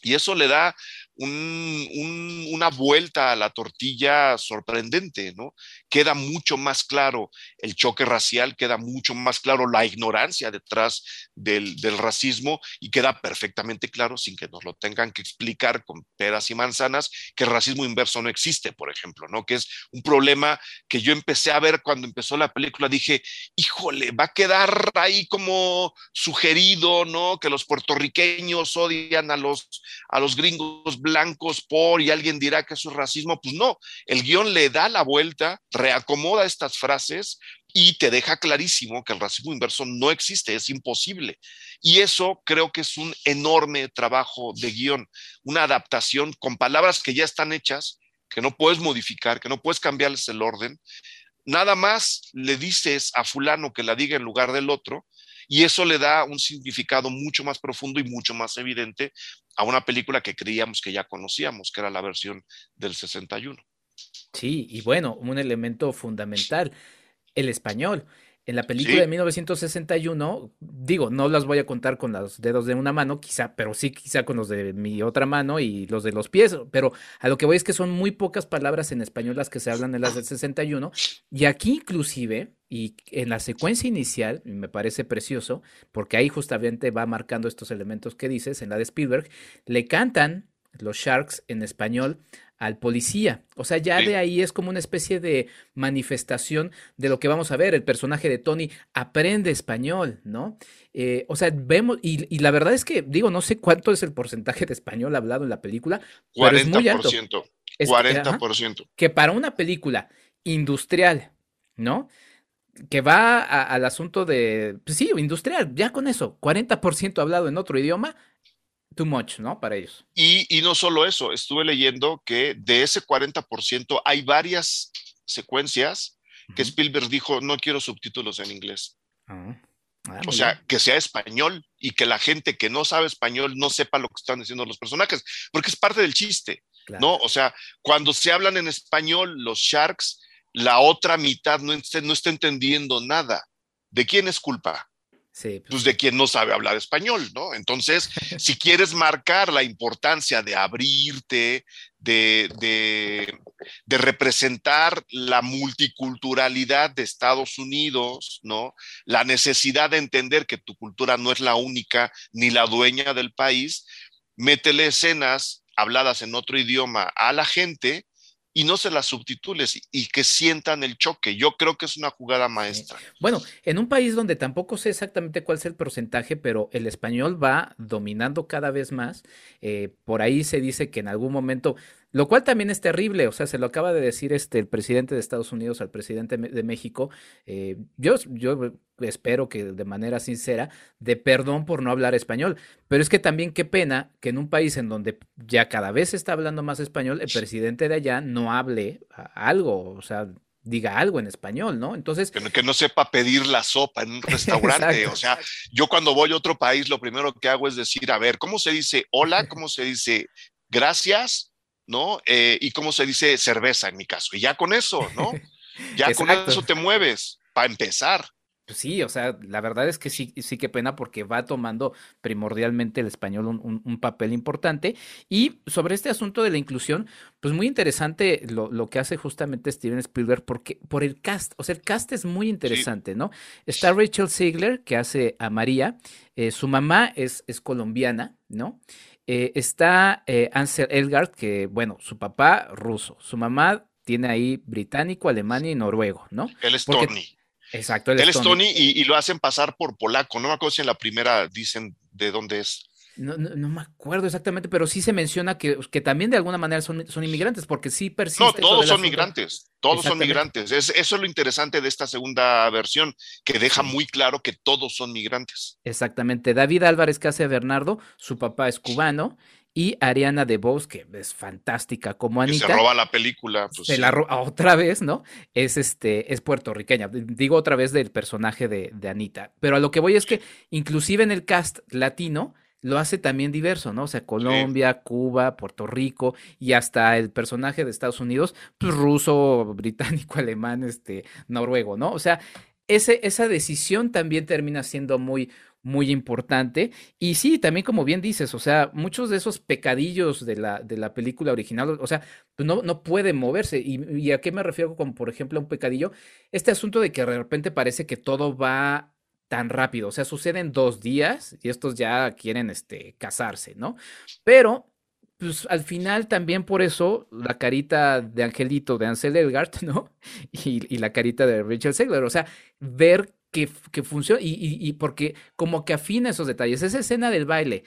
y eso le da un- un- una vuelta a la tortilla sorprendente, ¿no? Queda mucho más claro el choque racial, queda mucho más claro la ignorancia detrás del, del racismo y queda perfectamente claro, sin que nos lo tengan que explicar con peras y manzanas, que el racismo inverso no existe, por ejemplo, ¿no? Que es un problema que yo empecé a ver cuando empezó la película, dije, híjole, va a quedar ahí como sugerido, ¿no? Que los puertorriqueños odian a los, a los gringos blancos por, y alguien dirá que eso es racismo. Pues no, el guion le da la vuelta, reacomoda estas frases y te deja clarísimo que el racismo inverso no existe, es imposible. Y eso creo que es un enorme trabajo de guion, una adaptación con palabras que ya están hechas, que no puedes modificar, que no puedes cambiarles el orden. Nada más le dices a fulano que la diga en lugar del otro y eso le da un significado mucho más profundo y mucho más evidente a una película que creíamos que ya conocíamos, que era la versión del 61. Sí, y bueno, un elemento fundamental, el español. En la película Sí. de 1961, digo, no las voy a contar con los dedos de una mano, quizá, pero sí quizá con los de mi otra mano y los de los pies, pero a lo que voy es que son muy pocas palabras en español las que se hablan en las del 61, y aquí inclusive, y en la secuencia inicial, y me parece precioso, porque ahí justamente va marcando estos elementos que dices, en la de Spielberg, le cantan los Sharks en español al policía. O sea, ya Sí. de ahí es como una especie de manifestación de lo que vamos a ver. El personaje de Tony aprende español, ¿no? Eh, o sea, vemos, y, y la verdad es que, digo, no sé cuánto es el porcentaje de español hablado en la película, pero es muy alto. 40%. Es- 40%. que para una película industrial, ¿no? Que va a- al asunto de, pues sí, industrial, ya con eso, 40% hablado en otro idioma, too much, ¿no? Para ellos. Y, y no solo eso, estuve leyendo que de ese 40% hay varias secuencias que. Spielberg dijo, no quiero subtítulos en inglés. Ah, ah, O sea, bien. que sea español y que la gente que no sabe español no sepa lo que están diciendo los personajes, porque es parte del chiste, Claro. ¿no? O sea, cuando se hablan en español, los Sharks, la otra mitad no, está- no está entendiendo nada. ¿De quién es culpa? Sí, pues, pues de quien no sabe hablar español, ¿no? Entonces, si quieres marcar la importancia de abrirte, de, de, de representar la multiculturalidad de Estados Unidos, ¿no? La necesidad de entender que tu cultura no es la única ni la dueña del país, métele escenas habladas en otro idioma a la gente y no se las subtitules y, que sientan el choque. Yo creo que es una jugada maestra. Bueno, en un país donde tampoco sé exactamente cuál es el porcentaje, pero el español va dominando cada vez más. eh, por ahí se dice que en algún momento, lo cual también es terrible, o sea, se lo acaba de decir este el presidente de Estados Unidos al presidente de México. eh, yo, yo espero que de manera sincera, de perdón por no hablar español. Pero es que también qué pena que en un país en donde ya cada vez se está hablando más español, el presidente de allá no hable algo, o sea, diga algo en español, ¿no? Entonces, que no, que no sepa pedir la sopa en un restaurante. O sea, yo cuando voy a otro país, lo primero que hago es decir, a ver, ¿cómo se dice hola? ¿Cómo se dice gracias? ¿No? Eh, y cómo se dice cerveza en mi caso. Y ya con eso, ¿no? Ya con eso te mueves, para empezar. Pues sí, o sea, la verdad es que sí, sí que pena porque va tomando primordialmente el español un, un- un papel importante. Y sobre este asunto de la inclusión, pues muy interesante lo, lo que hace justamente Steven Spielberg porque, por el cast, o sea, el cast es muy interesante, ¿no? Está Rachel Ziegler, que hace a María, eh, su mamá es, es colombiana, ¿no? Eh, está eh, Ansel Elgart, que, bueno, su papá ruso, su mamá tiene ahí británico, alemania y noruego, ¿no? Él es Porque- Tony. Exacto, él Él es es Tony. Tony y, y lo hacen pasar por polaco. No me acuerdo si en la primera dicen de dónde es. No, no, no me acuerdo exactamente, pero sí se menciona que, que también de alguna manera son, son inmigrantes, porque sí persiste. No, todos son migrantes. Todos son migrantes. Es- eso es lo interesante de esta segunda versión, que deja muy claro que todos son migrantes. Exactamente. David Álvarez que hace a Bernardo, su papá es cubano, y Ariana DeBose, que es fantástica como Que se Anita. roba la película. pues se sí. la roba otra vez, ¿no? Es este, es puertorriqueña. Digo otra vez del personaje de, de Anita. Pero a lo que voy es que, inclusive en el cast latino, lo hace también diverso, ¿no? O sea, Colombia, Cuba, Puerto Rico, y hasta el personaje de Estados Unidos, pues ruso, británico, alemán, este, noruego, ¿no? O sea, ese, esa decisión también termina siendo muy, muy importante. Y sí, también como bien dices, o sea, muchos de esos pecadillos de la, de la película original, o sea, pues no, no pueden moverse. ¿Y, a qué me refiero con, por ejemplo, a un pecadillo? Este asunto de que de repente parece que todo va tan rápido, o sea, sucede en dos días y estos ya quieren este, casarse, ¿no? Pero, pues al final también por eso la carita de Angelito de Ansel Elgart, ¿no? Y, la carita de Rachel Zegler, o sea, ver que, que funciona y, y, y porque como que afina esos detalles. Esa escena del baile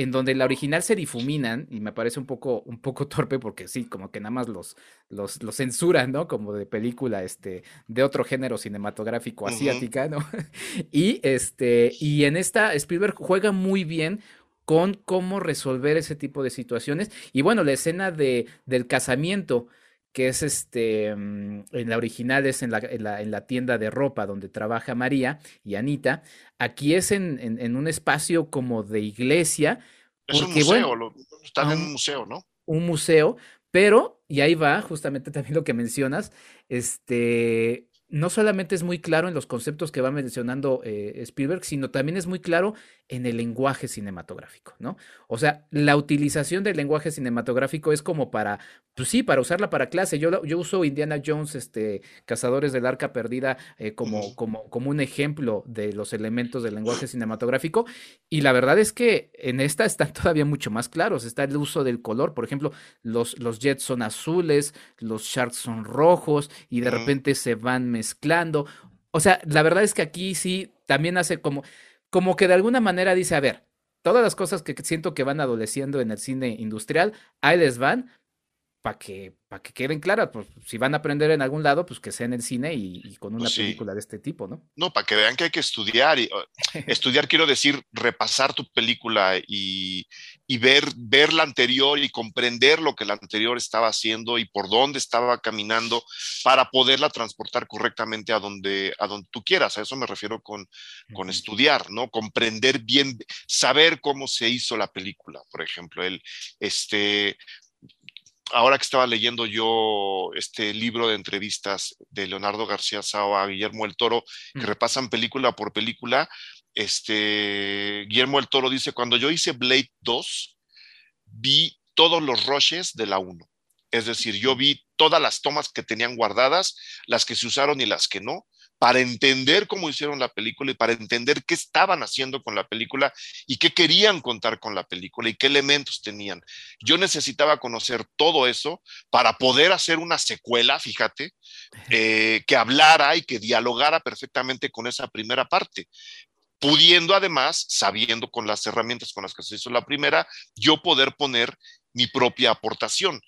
en donde la original se difuminan, y me parece un poco, un poco torpe porque sí, como que nada más los, los, los censuran, ¿no? Como de película, este, de otro género cinematográfico asiática, ¿no? Y este, y en esta Spielberg juega muy bien con cómo resolver ese tipo de situaciones. Y bueno, la escena de, del casamiento, que es este, mm, en la original es en la, en la, en la tienda de ropa donde trabaja María y Anita. Aquí es en, en, en un espacio como de iglesia, Es un museo, bueno, lo- están en ah, un museo, ¿no? un museo, pero, y ahí va justamente también lo que mencionas, este, no solamente es muy claro en los conceptos que va mencionando eh, Spielberg, sino también es muy claro en el lenguaje cinematográfico, ¿no? O sea, la utilización del lenguaje cinematográfico es como para, pues sí, para usarla para clase. Yo, yo uso Indiana Jones, este, Cazadores del Arca Perdida, eh, como, como, como un ejemplo de los elementos del lenguaje cinematográfico. Y la verdad es que en esta están todavía mucho más claros. Está el uso del color, por ejemplo, los, los jets son azules, los sharks son rojos y de repente se van mezclando. O sea, la verdad es que aquí sí también hace como, como que de alguna manera dice, a ver, todas las cosas que siento que van adoleciendo en el cine industrial, ahí les van para que, para que queden claras. Pues si van a aprender en algún lado, pues que sea en el cine y, y con una Pues sí. película de este tipo, ¿no? No, para que vean que hay que estudiar. Y, estudiar quiero decir repasar tu película y, y ver, ver la anterior y comprender lo que la anterior estaba haciendo y por dónde estaba caminando para poderla transportar correctamente a donde, a donde tú quieras. A eso me refiero con, con estudiar, ¿no? Comprender bien, saber cómo se hizo la película, por ejemplo. El, este, ahora que estaba leyendo yo este libro de entrevistas de Leonardo García Sao a Guillermo el Toro, que Mm. repasan película por película, este, Guillermo el Toro dice, cuando yo hice Blade 2, vi todos los rushes de la 1. Es decir, yo vi todas las tomas que tenían guardadas, las que se usaron y las que no, para entender cómo hicieron la película y para entender qué estaban haciendo con la película y qué querían contar con la película y qué elementos tenían. Yo necesitaba conocer todo eso para poder hacer una secuela, fíjate, eh, que hablara y que dialogara perfectamente con esa primera parte pudiendo además, sabiendo con las herramientas con las que se hizo la primera, yo poder poner mi propia aportación.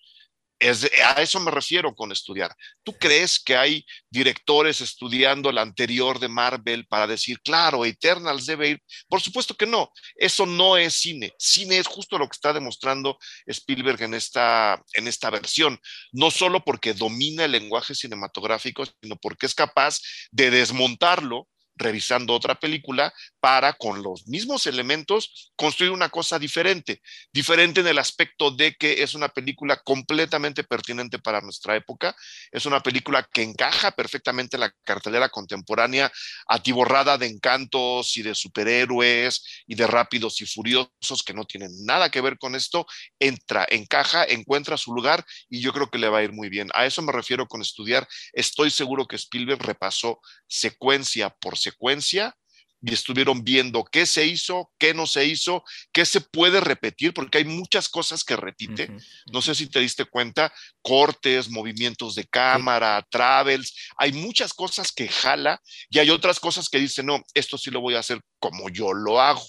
A eso me refiero con estudiar. ¿Tú crees que hay directores estudiando la anterior de Marvel para decir, claro, Eternals debe ir? Por supuesto que no. Eso no es cine. Cine es justo lo que está demostrando Spielberg en esta, en esta versión. No solo porque domina el lenguaje cinematográfico, sino porque es capaz de desmontarlo revisando otra película para con los mismos elementos construir una cosa diferente, diferente en el aspecto de que es una película completamente pertinente para nuestra época, es una película que encaja perfectamente en la cartelera contemporánea, atiborrada de encantos y de superhéroes y de rápidos y furiosos que no tienen nada que ver con esto, entra, encaja, encuentra su lugar y yo creo que le va a ir muy bien. A eso me refiero con estudiar. Estoy seguro que Spielberg repasó secuencia por secuencia y estuvieron viendo qué se hizo, qué no se hizo, qué se puede repetir, porque hay muchas cosas que repite. No sé si te diste cuenta, cortes, movimientos de cámara, travels, hay muchas cosas que jala y hay otras cosas que dice, no, esto sí lo voy a hacer como yo lo hago.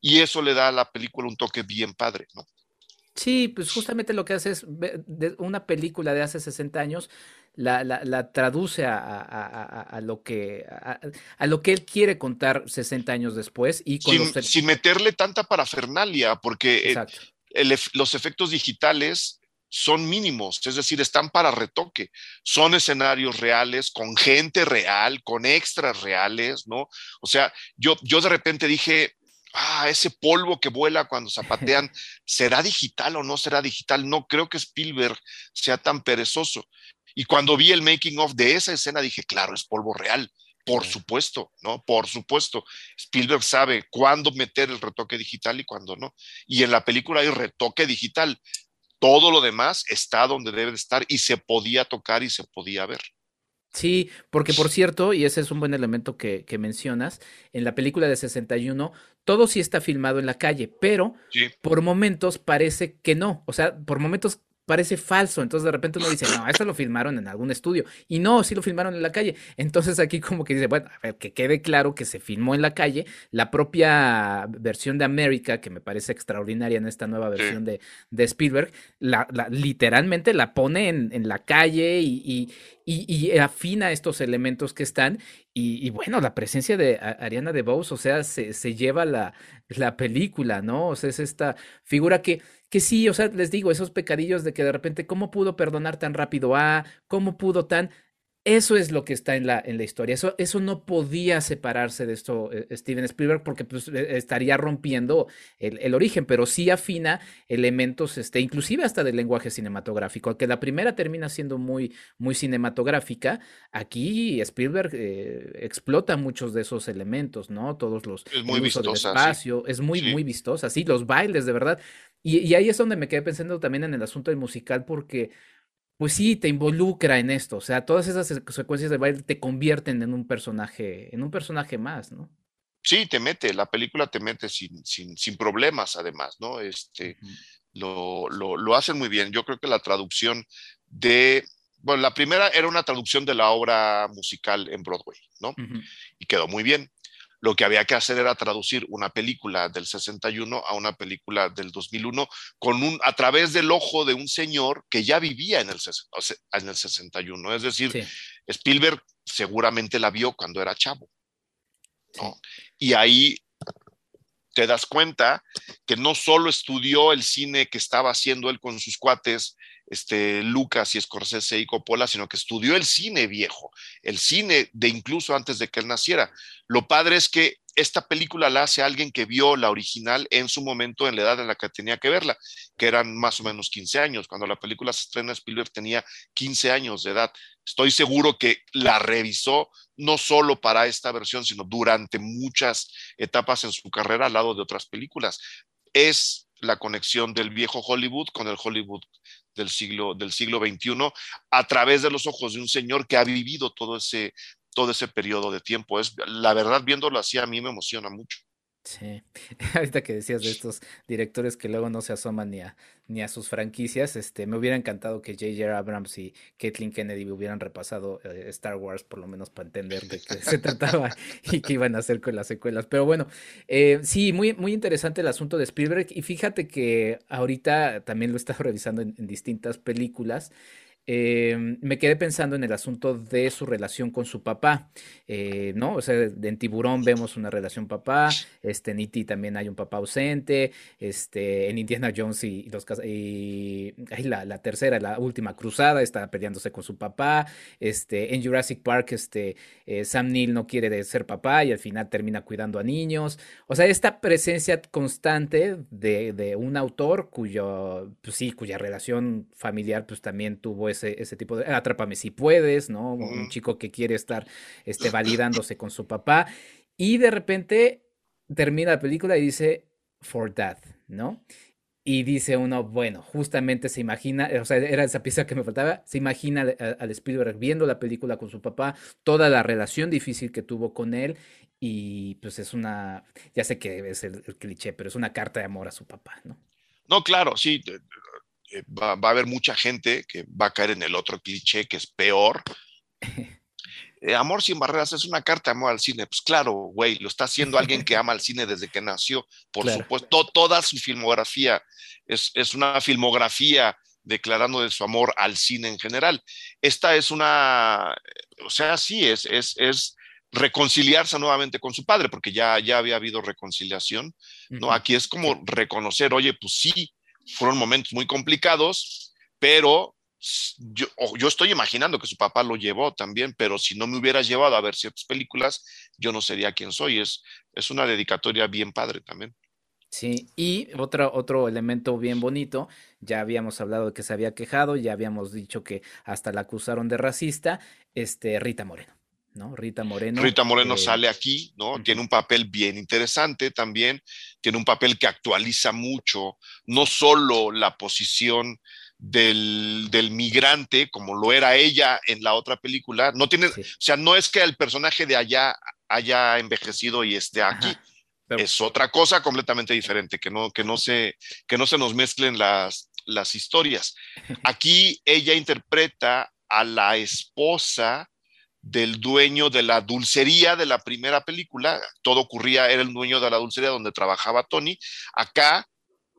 Y eso le da a la película un toque bien padre, ¿no? Sí, pues justamente lo que hace es una película de hace 60 años, la, la, la traduce a, a, a, lo que, a, lo que él quiere contar 60 años después y con sin, sin meterle tanta parafernalia, porque el, los efectos digitales son mínimos, es decir, están para retoque, son escenarios reales, con gente real, con extras reales, ¿no? O sea, yo, yo de repente dije, ah, ese polvo que vuela cuando zapatean, ¿será digital o no será digital? No creo que Spielberg sea tan perezoso. Y cuando vi el making of de esa escena dije, claro, es polvo real. Por supuesto, ¿no? Por supuesto. Spielberg sabe cuándo meter el retoque digital y cuándo no. Y en la película hay retoque digital. Todo lo demás está donde debe de estar y se podía tocar y se podía ver. Sí, porque por cierto, y ese es un buen elemento que, que mencionas, en la película de 61 todo sí está filmado en la calle, pero por momentos parece que no. O sea, por momentos parece falso. Entonces de repente uno dice, no, esto lo filmaron en algún estudio. Y no, sí lo filmaron en la calle. Entonces aquí como que dice, bueno, a ver, que quede claro que se filmó en la calle. La propia versión de América, que me parece extraordinaria en esta nueva versión de, de, Spielberg, la, literalmente la pone en, en la calle y, y, y, afina estos elementos que están. Y, bueno, la presencia de Ariana DeBose, o sea, se, se lleva la, la película, ¿no? O sea, es esta figura que que sí, o sea, les digo, esos pecadillos de que de repente, ¿cómo pudo perdonar tan rápido a? ¿Cómo pudo tan? Eso es lo que está en la, en la historia. Eso, eso no podía separarse de esto eh, Steven Spielberg porque pues, eh, estaría rompiendo el, origen, pero sí afina elementos, este, inclusive hasta del lenguaje cinematográfico. Aunque la primera termina siendo muy, muy cinematográfica, aquí Spielberg eh, explota muchos de esos elementos, ¿no? Todos los es muy vistosa, espacio, es muy, muy vistosa, sí, los bailes, de verdad. Y, y ahí es donde me quedé pensando también en el asunto del musical porque pues sí, te involucra en esto. O sea, todas esas secuencias de baile te convierten en un personaje, en un personaje más, ¿no? Sí, te mete, la película te mete sin, sin, sin problemas, además, ¿no? Este, lo, lo, lo, hacen muy bien. Yo creo que la traducción de, bueno, la primera era una traducción de la obra musical en Broadway, ¿no? Y quedó muy bien. Lo que había que hacer era traducir una película del 61 a una película del 2001 con un, a través del ojo de un señor que ya vivía en el, en el 61. Es decir, Spielberg seguramente la vio cuando era chavo. Y ahí te das cuenta que no solo estudió el cine que estaba haciendo él con sus cuates este, Lucas y Scorsese y Coppola, sino que estudió el cine viejo, el cine de incluso antes de que él naciera. Lo padre es que esta película la hace alguien que vio la original en su momento, en la edad en la que tenía que verla, que eran más o menos 15 años. Cuando la película se estrena, Spielberg tenía 15 años de edad. Estoy seguro que la revisó no solo para esta versión, sino durante muchas etapas en su carrera al lado de otras películas. Es la conexión del viejo Hollywood con el Hollywood del siglo, del siglo XXI a través de los ojos de un señor que ha vivido todo ese, todo ese periodo de tiempo. Es, la verdad, viéndolo así, a mí me emociona mucho. Sí, ahorita que decías de estos directores que luego no se asoman ni a, ni a sus franquicias, este, me hubiera encantado que J.J. Abrams y Kathleen Kennedy hubieran repasado eh, Star Wars, por lo menos para entender de qué se trataba y qué iban a hacer con las secuelas. Pero bueno, eh, sí, muy, muy interesante el asunto de Spielberg y fíjate que ahorita también lo he estado revisando en distintas películas eh, me quedé pensando en el asunto de su relación con su papá, eh, ¿no? O sea, en Tiburón vemos una relación papá, este, en E.T. también hay un papá ausente, este, en Indiana Jones y, la, tercera, la última cruzada, está peleándose con su papá, este, en Jurassic Park, este, eh, Sam Neill no quiere ser papá y al final termina cuidando a niños, o sea, esta presencia constante de, de un autor cuyo, pues sí, cuya relación familiar pues también tuvo ese, ese tipo de, Atrápame si puedes, ¿no? Un chico que quiere estar este, validándose con su papá y de repente termina la película y dice, For Dad, ¿no? Y dice uno, bueno, justamente se imagina, o sea, era esa pieza que me faltaba, se imagina al, al Spielberg viendo la película con su papá, toda la relación difícil que tuvo con él y pues es una, ya sé que es el, el cliché, pero es una carta de amor a su papá, ¿no? No, claro, sí. Eh, Va, va a haber mucha gente que va a caer en el otro cliché que es peor. Eh, Amor sin barreras es una carta de amor al cine. Pues claro, güey, lo está haciendo alguien que ama al cine desde que nació. Por Claro. supuesto, to- toda su filmografía es, es una filmografía declarando de su amor al cine en general. Esta es una, o sea, sí, es, es, es reconciliarse nuevamente con su padre, porque ya, ya había habido reconciliación, ¿no? Aquí es como reconocer, oye, pues sí, fueron momentos muy complicados, pero yo, yo estoy imaginando que su papá lo llevó también, pero si no me hubiera llevado a ver ciertas películas, yo no sería quien soy. Es, es una dedicatoria bien padre también. Sí, y otro, otro elemento bien bonito, ya habíamos hablado de que se había quejado, ya habíamos dicho que hasta la acusaron de racista, este, Rita Moreno, ¿no? Rita Moreno. Rita Moreno eh, sale aquí, ¿no? Tiene un papel bien interesante también, tiene un papel que actualiza mucho, no solo la posición del, del migrante, como lo era ella en la otra película, no tiene, Sí. o sea, no es que el personaje de allá haya envejecido y esté aquí, Ajá, pero- es otra cosa completamente diferente, que no, que no, se, que no se nos mezclen las, las historias. Aquí ella interpreta a la esposa del dueño de la dulcería de la primera película. Todo ocurría, era el dueño de la dulcería donde trabajaba Tony. Acá,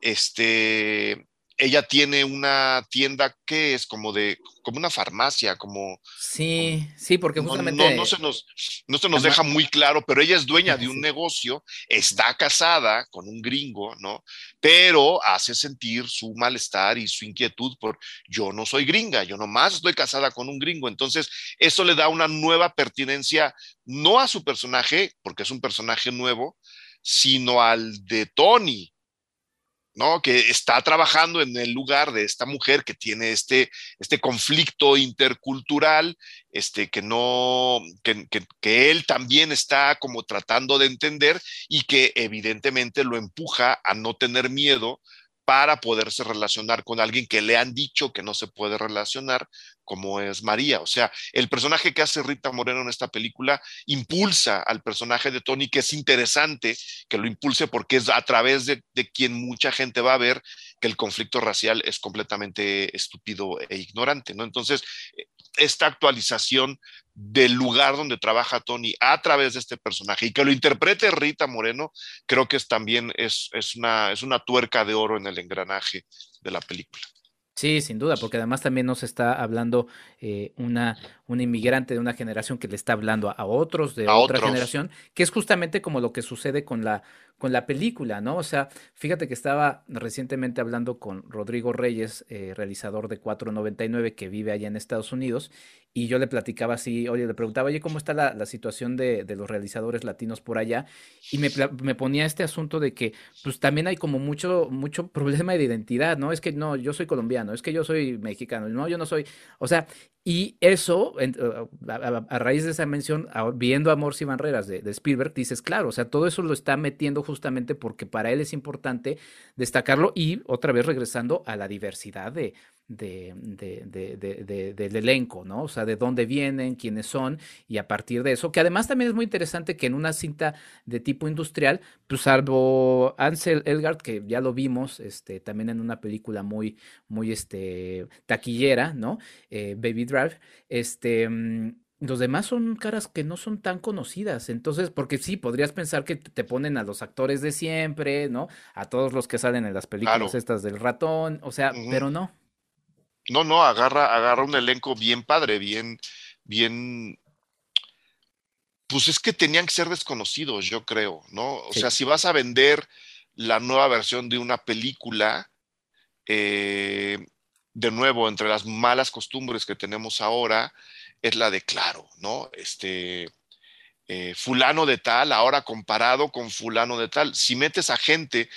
este, ella tiene una tienda que es como de, como una farmacia, como Sí, sí, porque justamente no, no se nos, no se nos deja muy claro, pero ella es dueña de un negocio, está casada con un gringo, ¿no? Pero hace sentir su malestar y su inquietud por yo no soy gringa, yo nomás estoy casada con un gringo. Entonces, eso le da una nueva pertinencia, no a su personaje, porque es un personaje nuevo, sino al de Tony, ¿no? Que está trabajando en el lugar de esta mujer que tiene este, este conflicto intercultural, este, que no, que, que, que él también está como tratando de entender y que evidentemente lo empuja a no tener miedo para poderse relacionar con alguien que le han dicho que no se puede relacionar, como es María. O sea, el personaje que hace Rita Moreno en esta película impulsa al personaje de Tony, que es interesante que lo impulse porque es a través de, de quien mucha gente va a ver que el conflicto racial es completamente estúpido e ignorante, ¿no? Entonces, esta actualización del lugar donde trabaja Tony a través de este personaje y que lo interprete Rita Moreno, creo que es también es, es, una, es una tuerca de oro en el engranaje de la película. Sí, sin duda, porque además también nos está hablando eh, una, una inmigrante de una generación que le está hablando a, a otros de A otra otros. generación, que es justamente como lo que sucede con la, con la película, ¿no? O sea, fíjate que estaba recientemente hablando con Rodrigo Reyes, eh, realizador de 499, que vive allá en Estados Unidos, y yo le platicaba así, oye, le preguntaba, oye, ¿cómo está la, situación de, los realizadores latinos por allá? Y me, me ponía este asunto de que, pues también hay como mucho, mucho problema de identidad, ¿no? Es que no, yo soy colombiano, es que yo soy mexicano, no, yo no soy, o sea, y eso, en- a, raíz de esa mención, a- viendo Amor sin barreras de, de Spielberg, dices, claro, o sea, todo eso lo está metiendo justamente porque para él es importante destacarlo y otra vez regresando a la diversidad de, de, de- de- de- de- del elenco, ¿no? O sea, de dónde vienen, quiénes son, y a partir de eso, que además también es muy interesante que en una cinta de tipo industrial, pues salvo Ansel Elgart, que ya lo vimos, este, también en una película muy, muy, este, taquillera, ¿no? Eh, Baby Drive, este... Los demás son caras que no son tan conocidas, entonces, porque sí, podrías pensar que te ponen a los actores de siempre, ¿no? A todos los que salen en las películas Claro. estas del ratón, o sea, pero no. No, no, agarra, agarra un elenco bien padre, bien, bien. Pues es que tenían que ser desconocidos, yo creo, ¿no? O Sí. sea, si vas a vender la nueva versión de una película, eh, de nuevo, entre las malas costumbres que tenemos ahora, es la de claro, ¿no? Este, eh, fulano de tal, ahora comparado con fulano de tal. Si metes a gente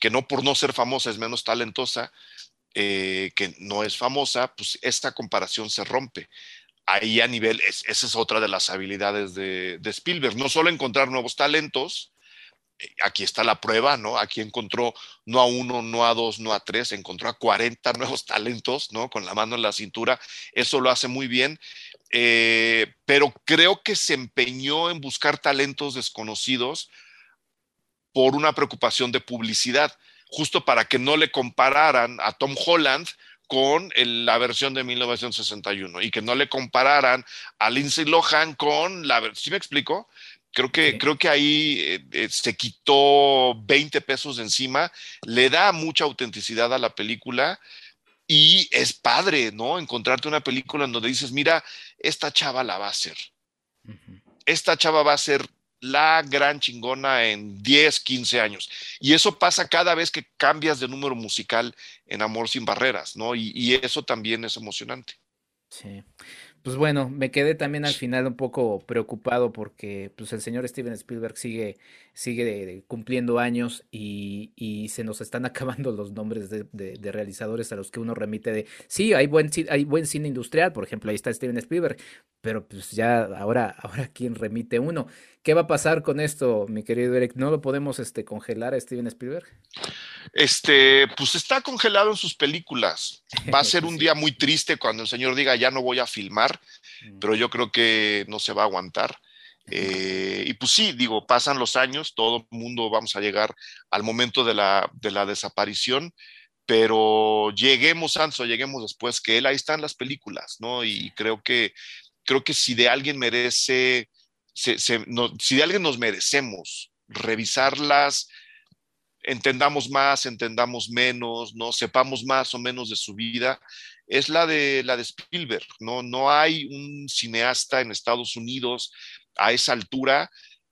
que no por no ser famosa es menos talentosa, eh, que no es famosa, pues esta comparación se rompe. Ahí a nivel, es- esa es otra de las habilidades de, de Spielberg, no solo encontrar nuevos talentos, eh, aquí está la prueba, ¿no? Aquí encontró no a uno, no a dos, no a tres, encontró a 40 nuevos talentos, ¿no? Con la mano en la cintura, eso lo hace muy bien, eh, pero creo que se empeñó en buscar talentos desconocidos por una preocupación de publicidad, justo para que no le compararan a Tom Holland con el- la versión de 1961 y que no le compararan a Lindsay Lohan con la versión, ¿sí me explico? Creo que, Sí. creo que ahí eh, eh, se quitó 20 pesos de encima, le da mucha autenticidad a la película y es padre, ¿no? Encontrarte una película en donde dices, mira, esta chava la va a hacer esta chava va a ser la gran chingona en 10, 15 años. Y eso pasa cada vez que cambias de número musical en Amor sin Barreras, ¿no? Y, y eso también es emocionante. Sí. Pues bueno, me quedé también al final un poco preocupado porque pues el señor Steven Spielberg sigue, sigue de- de cumpliendo años y, y se nos están acabando los nombres de, de- de realizadores a los que uno remite de, sí, hay buen, hay buen cine industrial, por ejemplo, ahí está Steven Spielberg, pero pues ya ahora, ahora quién remite uno. ¿Qué va a pasar con esto, mi querido Eric? ¿No lo podemos este, congelar a Steven Spielberg? Este, pues está congelado en sus películas. Va a ser un día muy triste cuando el señor diga ya no voy a filmar, pero yo creo que no se va a aguantar. Eh, y pues sí, digo, pasan los años, todo el mundo vamos a llegar al momento de la, de la desaparición, pero lleguemos antes o lleguemos después que él, ahí están las películas, ¿no? Y creo que, creo que si de alguien merece, se- se- no- si de alguien nos merecemos revisarlas, entendamos más, entendamos menos, ¿no? Sepamos más o menos de su vida, es la de, la de Spielberg, ¿no? No hay un cineasta en Estados Unidos a esa altura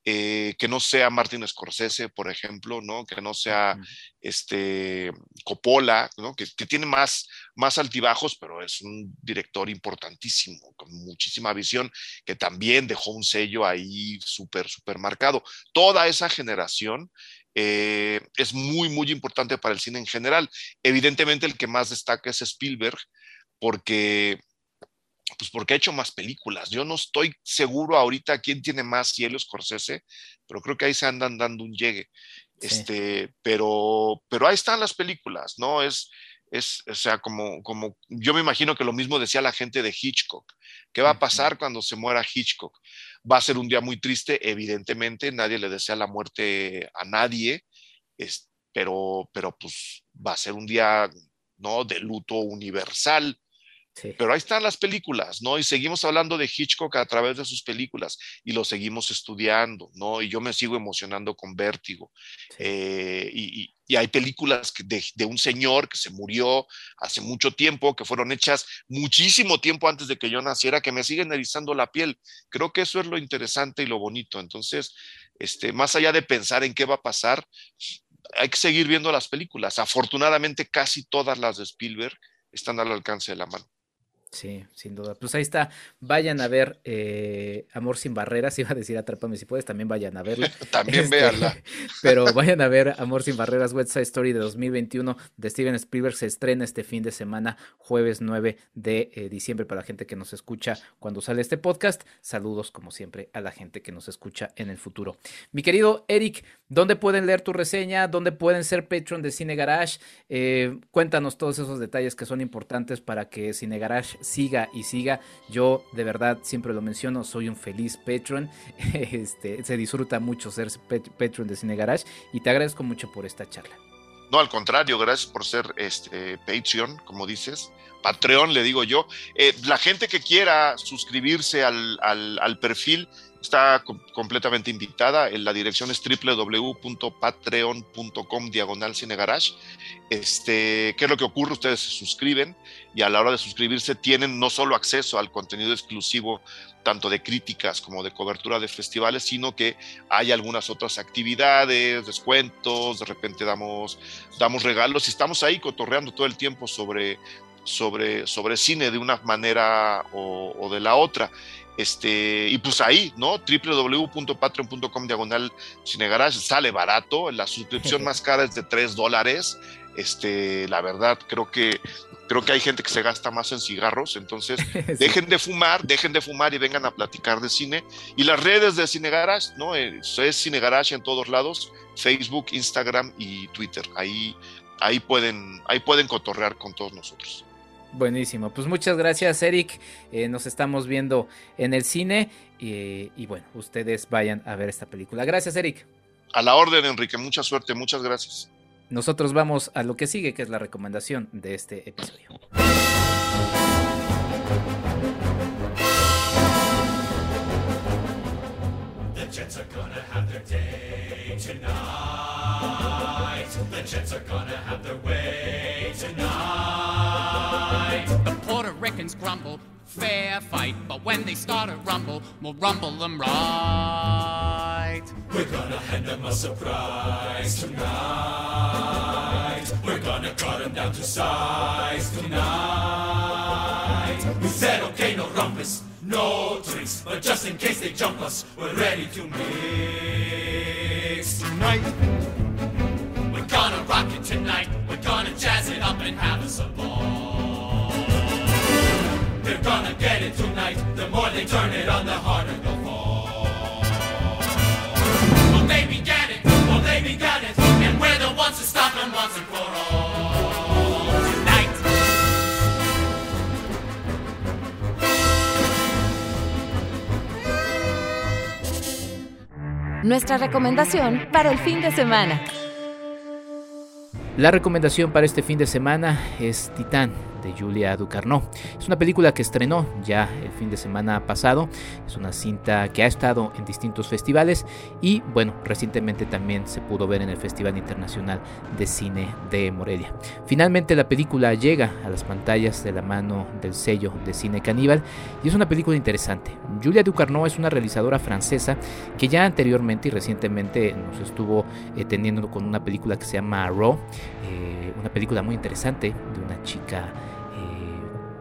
eh, que no sea Martin Scorsese, por ejemplo, ¿no? Que no sea este Coppola, ¿no? Que, que tiene más, más altibajos, pero es un director importantísimo, con muchísima visión, que también dejó un sello ahí súper, súper marcado. Toda esa generación eh, es muy, muy importante para el cine en general. Evidentemente el que más destaca es Spielberg, porque pues porque ha hecho más películas. Yo no estoy seguro ahorita quién tiene más cielo Scorsese, pero creo que ahí se andan dando un llegue. Sí. Este, pero, pero ahí están las películas, ¿no? Es, es, o sea, como, como, yo me imagino que lo mismo decía la gente de Hitchcock. ¿Qué va a pasar cuando se muera Hitchcock? Va a ser un día muy triste, evidentemente, nadie le desea la muerte a nadie, es, pero, pero pues va a ser un día, ¿no? De luto universal. Sí. Pero ahí están las películas, ¿no? Y seguimos hablando de Hitchcock a través de sus películas y lo seguimos estudiando, ¿no? Y yo me sigo emocionando con Vértigo. Sí. Eh, y, y- y hay películas de, de un señor que se murió hace mucho tiempo, que fueron hechas muchísimo tiempo antes de que yo naciera, que me siguen erizando la piel. Creo que eso es lo interesante y lo bonito. Entonces, este, más allá de pensar en qué va a pasar, hay que seguir viendo las películas. Afortunadamente, casi todas las de Spielberg están al alcance de la mano. Sí, sin duda. Pues ahí está. Vayan a ver eh, Amor sin Barreras. Iba a decir Atrápame si puedes, también vayan a verla. También Este, véanla. Pero vayan a ver Amor sin Barreras, West Side Story de 2021 de Steven Spielberg. Se estrena este fin de semana, jueves 9 de eh, diciembre, para la gente que nos escucha cuando sale este podcast. Saludos, como siempre, a la gente que nos escucha en el futuro. Mi querido Eric, ¿dónde pueden leer tu reseña? ¿Dónde pueden ser Patreon de Cine Garage? Eh, cuéntanos todos esos detalles que son importantes para que Cine Garage siga y siga. Yo, de verdad, siempre lo menciono, soy un feliz Patreon. Este, se disfruta mucho ser Pat- Patreon de Cine Garage y te agradezco mucho por esta charla. No, al contrario, gracias por ser este Patreon, como dices. Patreon, le digo yo. Eh, la gente que quiera suscribirse al- al perfil, está com- completamente invitada. En la dirección es www.patreon.com diagonal cinegarage. Este, ¿Qué es lo que ocurre? Ustedes se suscriben y a la hora de suscribirse tienen no solo acceso al contenido exclusivo tanto de críticas como de cobertura de festivales, sino que hay algunas otras actividades, descuentos, de repente damos, damos regalos y estamos ahí cotorreando todo el tiempo sobre, sobre, sobre cine de una manera o de la otra. Este, y pues ahí, ¿no? www.patreon.com diagonal cinegarage sale barato, la suscripción más cara es de 3 dólares. Este, la verdad, creo que creo que hay gente que se gasta más en cigarros, entonces dejen de fumar, dejen de fumar y vengan a platicar de cine. Y las redes de Cine Garage, ¿no? Eh, Es Cine Garage en todos lados, Facebook, Instagram y Twitter. Ahí, ahí, pueden, ahí pueden cotorrear con todos nosotros. Buenísimo, pues muchas gracias Eric, Eh, nos estamos viendo en el cine y, y bueno, ustedes vayan a ver esta película. Gracias Eric. A la orden, Enrique, mucha suerte, muchas gracias. Nosotros vamos a lo que sigue, que es la recomendación de este episodio. The Jets are gonna have their day tonight. The Jets are gonna have their way Puerto Ricans grumble, fair fight, but when they start a rumble, we'll rumble them right. We're gonna hand them a surprise tonight. We're gonna cut them down to size tonight. We said, okay, no rumpus, no drinks, but just in case they jump us, we're ready to mix tonight. We're gonna rock it tonight. We're gonna jazz it up and have us a ball. They're gonna get it tonight. The more they turn it on, the harder they'll fall. Well, they began it. Well, they began it. And we're the ones to stop them once and for all. Tonight. Nuestra recomendación para el fin de semana. La recomendación para este fin de semana es Titán de Julia Ducarneau. Es una película que estrenó ya el fin de semana pasado. Es una cinta que ha estado en distintos festivales y bueno, recientemente también se pudo ver en el Festival Internacional de Cine de Morelia. Finalmente la película llega a las pantallas de la mano del sello de Cine Caníbal y es una película interesante. Julia Ducarneau es una realizadora francesa que ya anteriormente y recientemente nos estuvo eh, teniendo con una película que se llama Raw, eh, una película muy interesante de una chica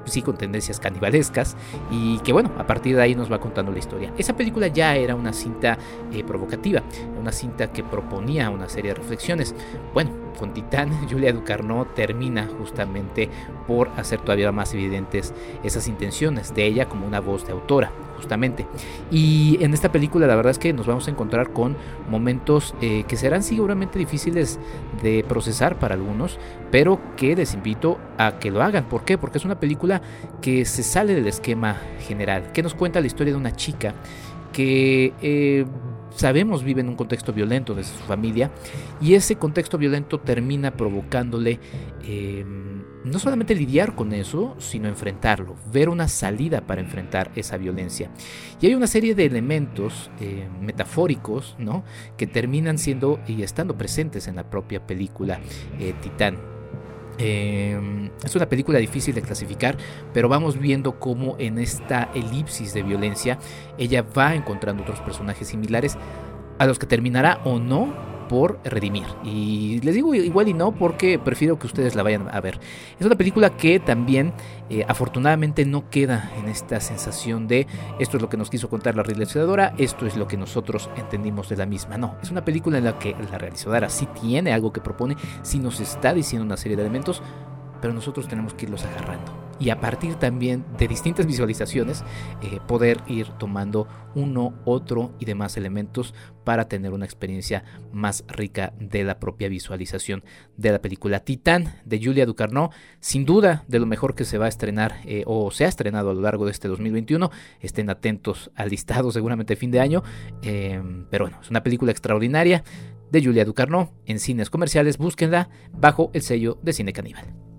sí con tendencias canibalescas y que bueno, a partir de ahí nos va contando la historia. Esa película ya era una cinta eh, provocativa, una cinta que proponía una serie de reflexiones. Bueno, con Titán, Julia Ducarneau termina justamente por hacer todavía más evidentes esas intenciones de ella como una voz de autora, justamente. Y en esta película la verdad es que nos vamos a encontrar con momentos eh, que serán seguramente difíciles de procesar para algunos, pero que les invito a que lo hagan. ¿Por qué? Porque es una película que se sale del esquema general, que nos cuenta la historia de una chica que eh, sabemos vive en un contexto violento de su familia y ese contexto violento termina provocándole eh, no solamente lidiar con eso, sino enfrentarlo, ver una salida para enfrentar esa violencia. Y hay una serie de elementos eh, metafóricos ¿no? que terminan siendo y estando presentes en la propia película eh, Titán. Eh, es una película difícil de clasificar, pero vamos viendo cómo en esta elipsis de violencia ella va encontrando otros personajes similares a los que terminará o no por redimir. Y les digo igual y no porque prefiero que ustedes la vayan a ver. Es una película que también eh, afortunadamente no queda en esta sensación de esto es lo que nos quiso contar la realizadora, esto es lo que nosotros entendimos de la misma. No, es una película en la que la realizadora sí tiene algo que propone, sí nos está diciendo una serie de elementos, pero nosotros tenemos que irlos agarrando. Y a partir también de distintas visualizaciones, eh, poder ir tomando uno, otro y demás elementos para tener una experiencia más rica de la propia visualización de la película Titán de Julia Ducarneau. Sin duda de lo mejor que se va a estrenar eh, o se ha estrenado a lo largo de este 2021. Estén atentos al listado seguramente fin de año. Eh, pero bueno, es una película extraordinaria de Julia Ducarneau en cines comerciales. Búsquenla bajo el sello de Cine Caníbal.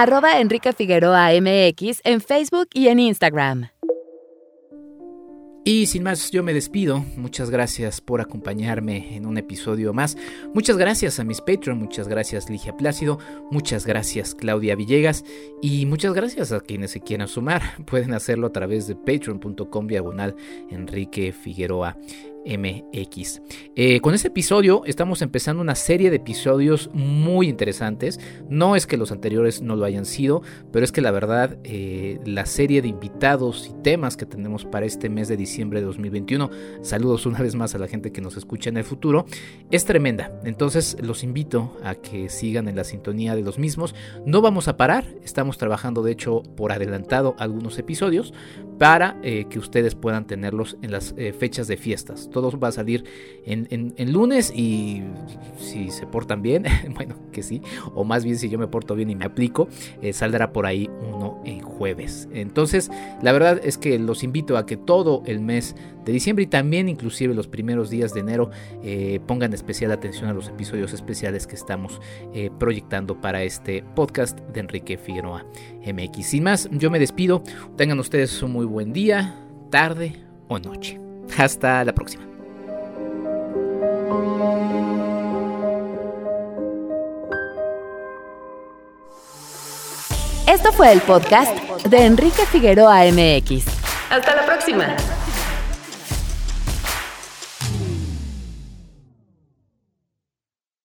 Arroba Enrique Figueroa MX en Facebook y en Instagram. Y sin más, yo me despido. Muchas gracias por acompañarme en un episodio más. Muchas gracias a mis Patreon, muchas gracias Ligia Plácido, muchas gracias Claudia Villegas y muchas gracias a quienes se quieran sumar. Pueden hacerlo a través de patreon.com diagonal Enrique Figueroa. MX. Eh, con este episodio estamos empezando una serie de episodios muy interesantes. No es que los anteriores no lo hayan sido, pero es que la verdad eh, la serie de invitados y temas que tenemos para este mes de diciembre de 2021, saludos una vez más a la gente que nos escucha en el futuro, es tremenda. Entonces los invito a que sigan en la sintonía de los mismos. No vamos a parar, estamos trabajando de hecho por adelantado algunos episodios para eh, que ustedes puedan tenerlos en las fechas de fiestas todo va a salir en, lunes y si se portan bien, bueno, que sí, o más bien si yo me porto bien y me aplico, eh, saldrá por ahí uno en jueves. Entonces, la verdad es que los invito a que todo el mes de diciembre y también inclusive los primeros días de enero eh, pongan especial atención a los episodios especiales que estamos eh, proyectando para este podcast de Enrique Figueroa MX. Sin más, yo me despido. Tengan ustedes un muy buen día, tarde o noche. Hasta la próxima. Esto fue el podcast de Enrique Figueroa MX. Hasta la próxima.